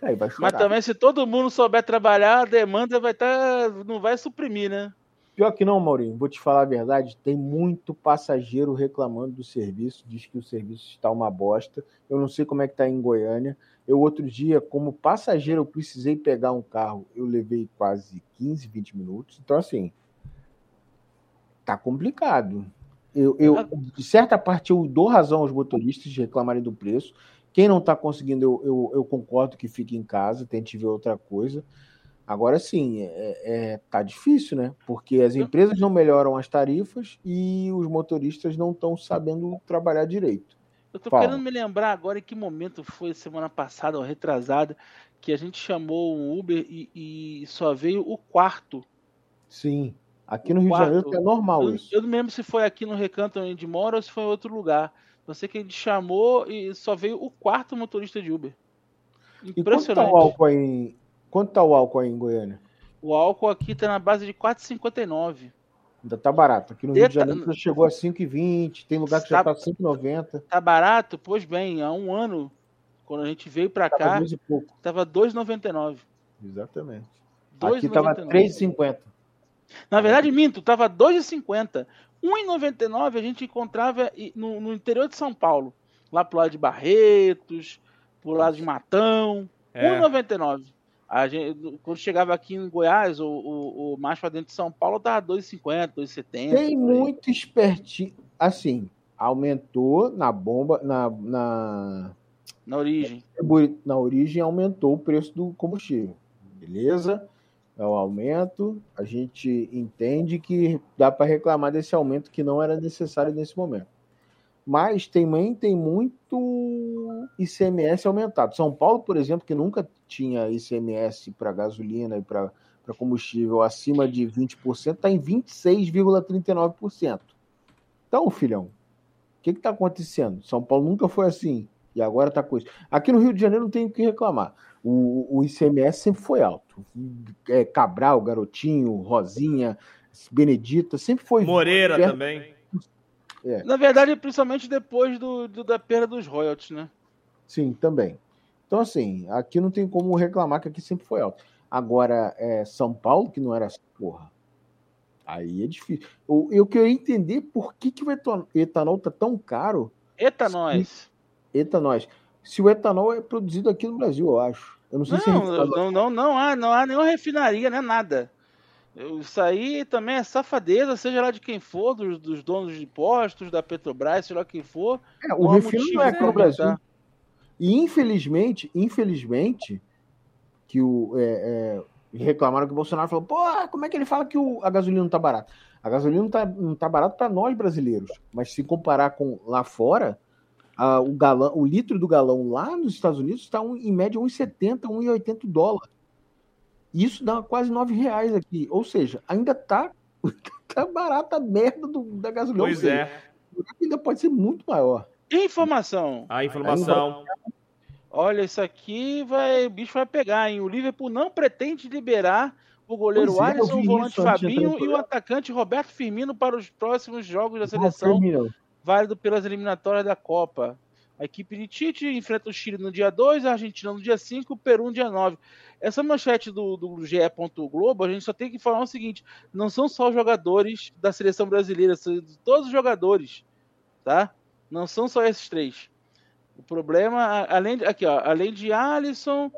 Aí vai chorar. Mas também, se todo mundo souber trabalhar, a demanda vai estar. não vai suprimir, né? Pior que não, Maurinho, vou te falar a verdade, tem muito passageiro reclamando do serviço, diz que o serviço está uma bosta. Eu não sei como é que está em Goiânia. Eu outro dia, como passageiro, eu precisei pegar um carro, eu levei quase 15, 20 minutos. Então assim, tá complicado. Eu, eu de certa parte eu dou razão aos motoristas de reclamarem do preço. Quem não está conseguindo, eu, eu, eu concordo que fique em casa, tente ver outra coisa. Agora sim, é, é- tá difícil, né? Porque as empresas não melhoram as tarifas e os motoristas não estão sabendo trabalhar direito. Eu tô Fala. querendo me lembrar agora em que momento foi semana passada ou retrasada que a gente chamou um Uber e, e só veio o quarto. Sim. Aqui O no Rio quarto. de Janeiro é normal Eu, isso. eu não lembro se foi aqui no recanto onde mora ou se foi em outro lugar. Sei que gente chamou e só veio o quarto motorista de Uber. E quanto tá Impressionante. o álcool aí. Quanto tá o álcool aí em Goiânia? O álcool aqui tá na base de 4,59. Ainda tá barato. Aqui no Rio de Janeiro já chegou a 5,20, tem lugar que já Tá- tá 5,90. Tá barato? Pois bem, há um ano, quando a gente veio Tava cá, 2 e pouco. tava 2,99. Exatamente. 2,99. Aqui tava 3,50. Na verdade, minto, tava 2,50. 1,99 a gente encontrava no, no interior de São Paulo. Lá pro lado de Barretos, pro lado de Matão. É. 1,99. A gente, quando chegava aqui em Goiás, ou, ou- ou mais pra dentro de São Paulo, tava 2,50, 2,70. Tem muito espertinho. Assim, aumentou na bomba, na, na, Na origem. na origem, aumentou o preço do combustível. Beleza? É o aumento. A gente entende que dá para reclamar desse aumento que não era necessário nesse momento. Mas também tem muito ICMS aumentado. São Paulo, por exemplo, que nunca tinha ICMS para gasolina e para para combustível acima de 20%, está em 26,39%. Então, filhão, o que está acontecendo? São Paulo nunca foi assim. E agora está com isso. Aqui no Rio de Janeiro não tem o que reclamar. O, o ICMS sempre foi alto. É, Cabral, Garotinho, Rosinha, Benedita, sempre foi. Moreira perto- também. Na verdade, principalmente depois do, do- da perda dos royalties, né? Sim, também. Então, assim, aqui não tem como reclamar que aqui sempre foi alto. Agora, é, São Paulo, que não era essa porra, aí é difícil. Eu, eu queria entender por que, que o etan- etanol tá tão caro. Eita, nós! Eita, nós. Se o etanol é produzido aqui no Brasil, eu acho. Eu não sei se é Não, não, não, não há, não há nenhuma refinaria, não é nada. Isso aí também é safadeza, seja lá de quem for, dos, dos donos de postos, da Petrobras, seja lá quem for. É, o não refino não é aqui no Brasil. aumentar. E infelizmente, infelizmente, que o é, é, reclamaram que o Bolsonaro falou, pô, como é que ele fala que o- a gasolina não tá barata? A gasolina não tá, não tá barata para nós brasileiros, mas se comparar com lá fora, a- o, galão, o litro do galão lá nos Estados Unidos está um, em média 1,70, 1,80 dólar. Isso dá quase 9 reais aqui. Ou seja, ainda tá, (laughs) tá barata a merda do- da gasolina. Pois seja, é. ainda pode ser muito maior. Informação. A informação. Olha, isso aqui vai, o bicho vai pegar, hein? O Liverpool não pretende liberar o goleiro Pois é, Alisson, o volante isso Fabinho e o atacante Roberto Firmino para os próximos jogos da seleção, Firmino. Válido pelas eliminatórias da Copa. A equipe de Tite enfrenta o Chile no dia 2, a Argentina no dia 5, o Peru no dia 9. Essa manchete do, do GE. Globo, a gente só tem que falar o seguinte: não são só os jogadores da seleção brasileira, são todos os jogadores, tá? Não são só esses três. O problema, além de, aqui, ó, além de Alisson,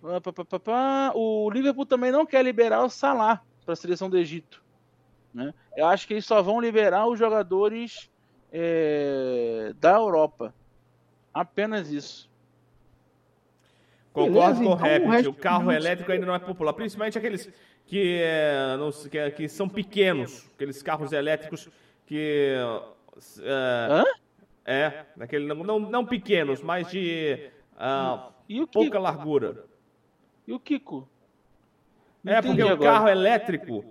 pá, pá, pá, o Liverpool também não quer liberar o Salah para a seleção do Egito. Né? Eu acho que eles só vão liberar os jogadores é, da Europa. Apenas isso. Concordo Beleza, com o então o resto O carro elétrico ainda não é popular, principalmente aqueles que, é, não que, é- que são pequenos, aqueles carros elétricos que. É, Hã? é aquele, não, não, não pequenos, mas de o pouca Kiko? largura. E o Kiko? Não É, porque o agora. carro elétrico.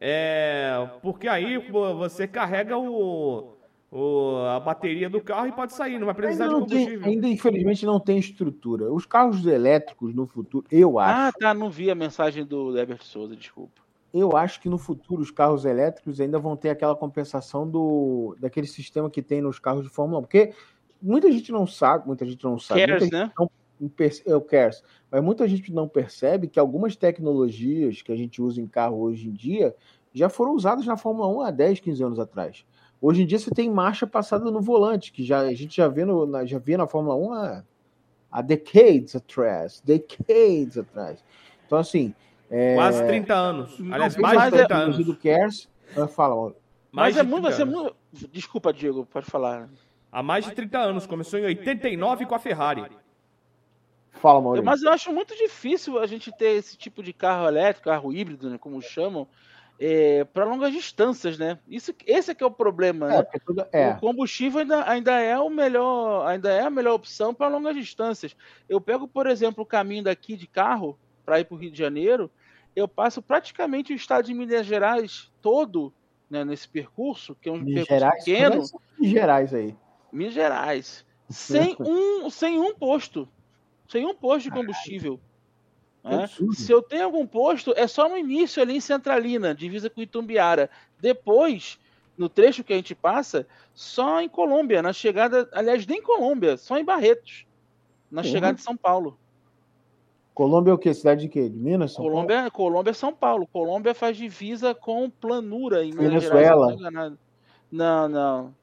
É. Porque aí você carrega o, o- a bateria do carro e pode sair, não vai precisar Ainda, de não tem, combustível. ainda, infelizmente, não tem estrutura. Os carros elétricos no futuro, eu acho, Ah, tá. Não vi a mensagem do Herbert Souza, desculpa. eu acho que no futuro os carros elétricos ainda vão ter aquela compensação do daquele sistema que tem nos carros de Fórmula 1. Porque muita gente não sabe, muita gente não sabe. Cares, né? não perce- é o cares, mas muita gente não percebe que algumas tecnologias que a gente usa em carro hoje em dia já foram usadas na Fórmula 1 há 10, 15 anos atrás. Hoje em dia você tem marcha passada no volante, que já, a gente já vê, no, na, já vê na Fórmula 1 há, há decades atrás. Decades atrás. Então, assim. É, Quase 30 anos. Aliás, mais mas de é- 30 anos. do Cares, ah, fala. Mais Mas é de muito, 30 vai ser anos. muito. Desculpa, Diego, pode falar. Há mais de 30 anos. Começou em 89 com a Ferrari. Fala, Maurício. Mas eu acho muito difícil a gente ter esse tipo de carro elétrico, carro híbrido, né, como chamam, para longas distâncias, né? Isso, esse é que é o problema, É, né? tudo- é. O combustível ainda, ainda é o melhor, ainda é a melhor opção para longas distâncias. Eu pego, por exemplo, o caminho daqui de carro para ir para o Rio de Janeiro, eu passo praticamente o estado de Minas Gerais todo né, nesse percurso, que é um Minas percurso Gerais, pequeno, começa Minas Gerais aí. Minas Gerais, sem um, sem um posto, sem um posto de combustível. Que absurdo. Se eu tenho algum posto, é só no início ali em Centralina, divisa com Itumbiara. Depois, no trecho que a gente passa, só em Colômbia, na chegada, aliás, nem em Colômbia, só em Barretos, na Uhum. chegada de São Paulo. Colômbia é o quê? Cidade de quê? De Minas? São Paulo? Colômbia, Colômbia é São Paulo. Colômbia faz divisa com Planura em Minas Venezuela. Gerais. tô enganado. Não, não.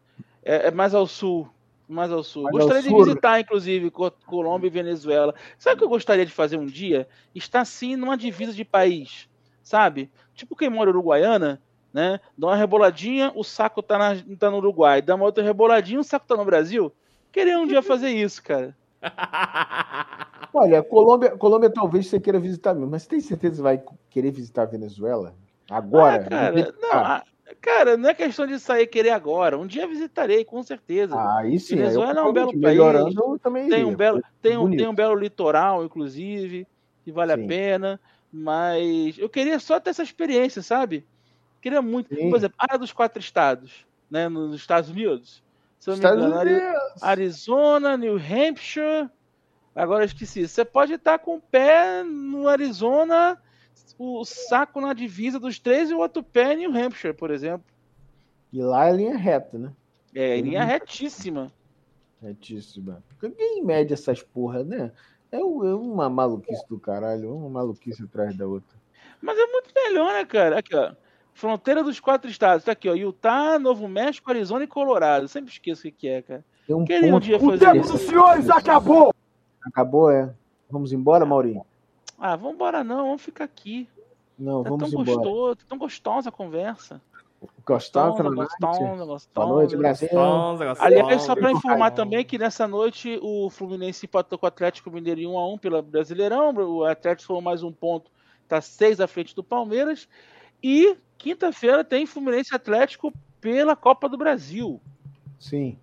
É, é mais ao sul. Mais ao sul. Mais gostaria ao de sul. visitar, inclusive, Co- Colômbia e Venezuela. Sabe o que eu gostaria de fazer um dia? Estar assim numa divisa de país. Sabe? Tipo quem mora em Uruguaiana, né? Dá uma reboladinha, o saco tá, na, tá no Uruguai. Dá uma outra reboladinha, o saco tá no Brasil. Queria um dia fazer isso, cara. (laughs) Olha, Colômbia, Colômbia talvez você queira visitar mesmo, mas você tem certeza que vai querer visitar a Venezuela? Agora? Ah, cara, não, ah, cara, não é questão de sair querer agora. Um dia visitarei, com certeza. aí eu Venezuela é um belo país. Também tem um belo, tem um, tem um belo litoral, inclusive, que vale Sim. a pena. Mas eu queria só ter essa experiência, sabe? Queria muito. Sim. Por exemplo, a área dos quatro estados, né? Nos Estados Unidos. Se Estados engano, Unidos. Arizona, New Hampshire. Agora eu esqueci. Você pode estar com o pé no Arizona, o saco na divisa dos três e o outro pé em New Hampshire, por exemplo. E lá é linha reta, né? É, em linha retíssima. Retíssima. Quem mede essas porra, né? É é uma maluquice do caralho, uma maluquice atrás da outra. Mas é muito melhor, né, cara? Aqui, ó. Fronteira dos quatro estados. Tá aqui, ó. Utah, Novo México, Arizona e Colorado. Eu sempre esqueço o que é, cara. Tem um Queria um ponto. dia O fazer tempo isso. dos senhores acabou! Acabou, é. Vamos embora, Maurinho? Ah, vambora não, vamos ficar aqui. Não, Tá vamos tão embora. gostoso, tão gostosa a conversa. Gostosa, Gostosa, gostosa, gostosa. Boa noite, Brasil. Gonza, Gastão. Aliás, só para informar também que nessa noite o Fluminense empatou com o Atlético Mineiro em 1x1 pela Brasileirão. O Atlético foi mais um ponto, tá 6 à frente do Palmeiras. E quinta-feira tem Fluminense e Atlético pela Copa do Brasil. Sim.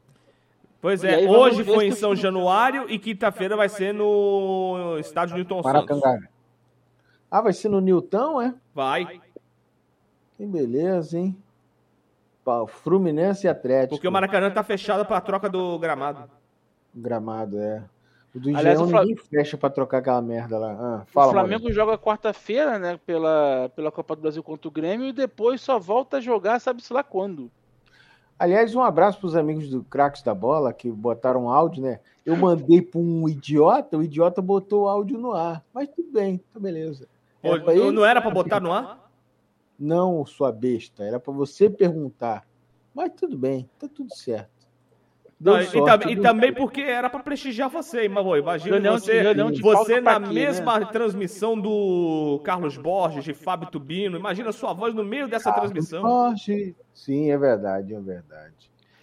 Pois é, hoje foi em São Januário e quinta-feira vai ser no estádio Newton Santos. Maracanã. Ah, vai ser no Newton, é? Vai, Que beleza, hein? Fluminense e Atlético. porque o Maracanã tá fechado pra troca do gramado. Gramado, é. O do Aliás, Engenhão o Fla- ninguém fecha pra trocar aquela merda lá. Ah, fala, o Flamengo joga quarta-feira, né, pela, pela Copa do Brasil contra o Grêmio e depois só volta a jogar, sabe-se lá quando. Aliás, um abraço pros amigos do Craques da Bola que botaram áudio, né? Eu mandei pra um idiota, o idiota botou o áudio no ar. Mas tudo bem, tá beleza. Era ele? não era pra botar no ar? Não, sua besta, era pra você perguntar. Mas tudo bem, tá tudo certo. Não, e, tam- e também porque era pra prestigiar você, imagina de- você, de você na pra quê, mesma né? transmissão do Carlos Borges, de Fábio Tubino, imagina sua voz no meio dessa transmissão. Jorge. Sim, é verdade, é verdade.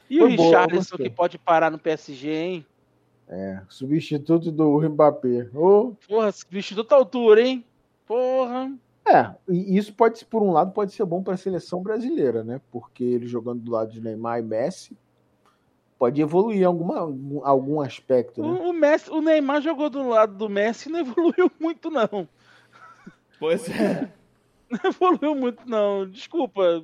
E Foi o Richarlison que pode parar no PSG, hein? É, substituto do Mbappé. Ô, Porra, bicho da altura, hein? Porra. É, e isso pode, por um lado, pode ser bom para a seleção brasileira, né? Porque ele jogando do lado de Neymar e Messi pode evoluir em alguma, algum, algum aspecto, né? O, o Messi, o Neymar jogou do lado do Messi e não evoluiu (laughs) muito, não. Pois é. Não evoluiu muito, não. Desculpa.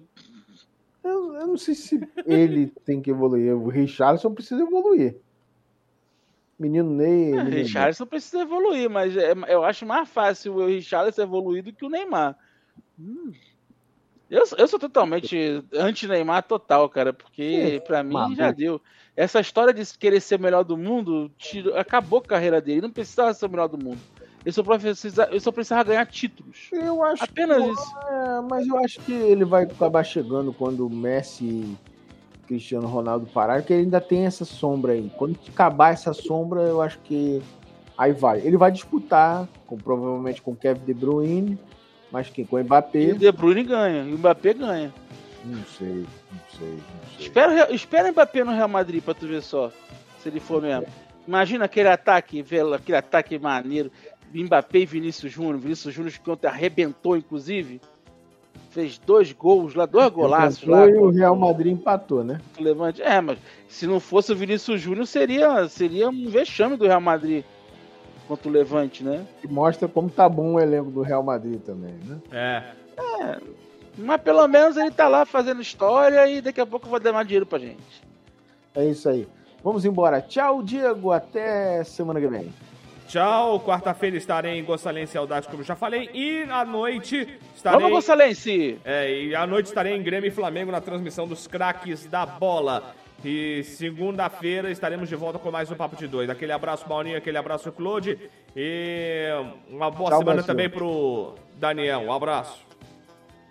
Eu, eu não sei se ele (laughs) tem que evoluir. O Richarlison precisa evoluir. Menino Ney. O menino Ney. Richarlison precisa evoluir, mas é- eu acho mais fácil o Richarlison evoluir do que o Neymar. Hum. Eu, eu sou totalmente anti-Neymar total, cara, porque pra mim maluco. já deu. Essa história de querer ser o melhor do mundo tirou- acabou a carreira dele. Ele não precisava ser o melhor do mundo. Ele só, precisa, ele só precisava ganhar títulos. Eu acho Apenas que, isso. é, mas eu acho que ele vai acabar chegando quando o Messi e Cristiano Ronaldo pararem, porque ele ainda tem essa sombra aí. Quando acabar essa sombra, eu acho que aí vai. Ele vai disputar, com, provavelmente com o Kevin De Bruyne, mas quem? Com o E Mbappé? o De Bruyne ganha, e o Mbappé ganha. Não sei, não sei, não sei. Espera, espera o Mbappé no Real Madrid pra tu ver só, se ele for mesmo. Imagina aquele ataque, velho, aquele ataque maneiro. Mbappé e Vinícius Júnior. Vinícius Júnior que ontem arrebentou, inclusive. Fez dois gols lá, dois golaços lá. e o Real Madrid empatou, né? Levante. É, mas se não fosse o Vinícius Júnior, seria, seria um vexame do Real Madrid contra o Levante, né? Que mostra como tá bom o elenco do Real Madrid também, né? É. Mas pelo menos ele tá lá fazendo história e daqui a pouco vai dar mais dinheiro pra gente. É isso aí. Vamos embora. Tchau, Diego. Até semana que vem. Tchau, quarta-feira estarei em Gonçalense e Audaz, como já falei, e à noite estarei... Vamos, Gonçalense! É, e à noite estarei em Grêmio e Flamengo na transmissão dos craques da bola. E segunda-feira estaremos de volta com mais um Papo de Dois. Aquele abraço, Maurinho, aquele abraço, Claude. E uma boa Tchau, semana Brasil. também pro Daniel. Um abraço.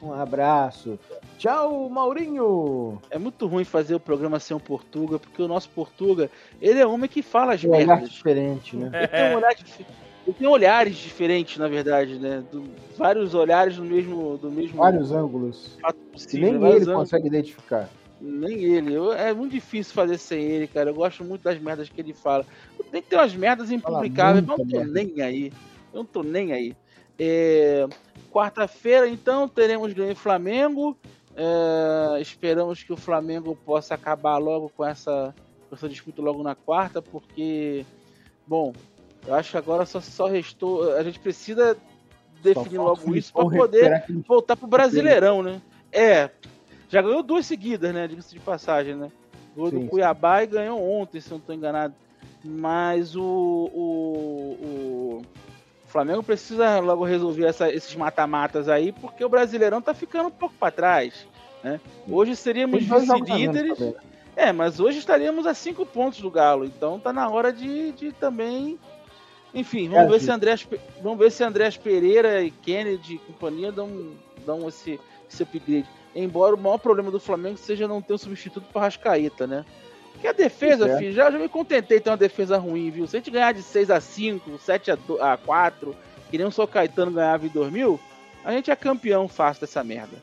Um abraço. Tchau, Maurinho. É muito ruim fazer o programa sem um Portuga, porque o nosso Portuga, ele é homem que fala as Um olhar merdas. diferente, né? Ele tem, um olhar ele tem olhares diferentes, na verdade, né? Do- vários olhares no mesmo, do mesmo Vários ângulos. fato Que possível. nem ele ângulos. consegue identificar. Nem ele. Eu- é muito difícil fazer sem ele, cara. Eu gosto muito das merdas que ele fala. Tem que ter umas merdas impublicáveis, mas eu não tô merda. nem aí. Eu não tô nem aí. É, Quarta-feira, então, teremos Grêmio Flamengo. É, esperamos que o Flamengo possa acabar logo com essa, com essa disputa logo na quarta, porque, bom, eu acho que agora só, só restou. A gente precisa definir logo isso Filipão poder voltar pro Brasileirão, né? É. Já ganhou duas seguidas, né? Diga-se de passagem, né? Sim, do Cuiabá e ganhou ontem, se eu não tô enganado. Mas o, o, o Flamengo precisa logo resolver essa- esses mata-matas aí, porque o Brasileirão tá ficando um pouco para trás. Né? Hoje seríamos vice-líderes. né? É, mas hoje estaríamos a cinco pontos do Galo, então tá na hora de, de também. Enfim, vamos É, ver sim. se Andrés, vamos ver se Andrés Pereira e Kennedy e companhia dão, dão esse, esse upgrade. Embora o maior problema do Flamengo seja não ter um substituto para Rascaeta, né? Porque a defesa, é. filho, já, já me contentei ter uma defesa ruim, viu? Se a gente ganhar de 6 a 5, 7 a, do- a 4, que nem o São Caetano ganhava em 2000, a gente é campeão fácil dessa merda.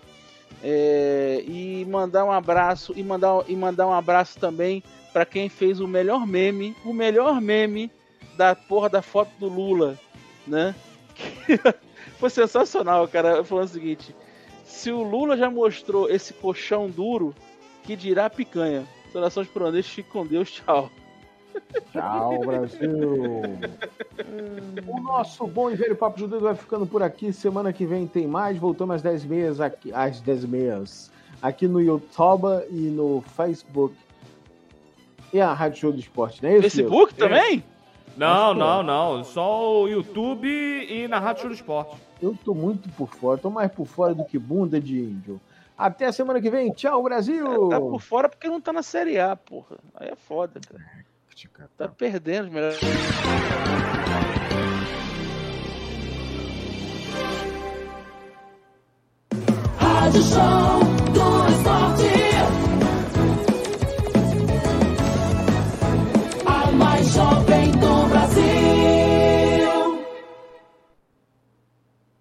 É, e mandar um abraço e mandar, e mandar um abraço também para quem fez o melhor meme, o melhor meme da porra da foto do Lula, né? (laughs) Foi sensacional, cara, falando o seguinte: se o Lula já mostrou esse colchão duro, que dirá picanha. Saudações por honestos, fique com Deus, tchau. Tchau, Brasil. (laughs) o nosso bom e velho Papo Judeu vai ficando por aqui. Semana que vem tem mais. Voltamos às 10 meias aqui, às 10 meias aqui no YouTube e no Facebook. E a Rádio Show do Esporte, não é isso? Facebook também? Não, Acho que não, não. Só o YouTube e na Rádio Show do Esporte. Eu tô muito por fora, tô mais por fora do que bunda de índio. Até a semana que vem. Tchau, Brasil! Tá por fora porque não tá na Série A, porra. Aí é foda, cara. Tá perdendo os melhores. Rádio Show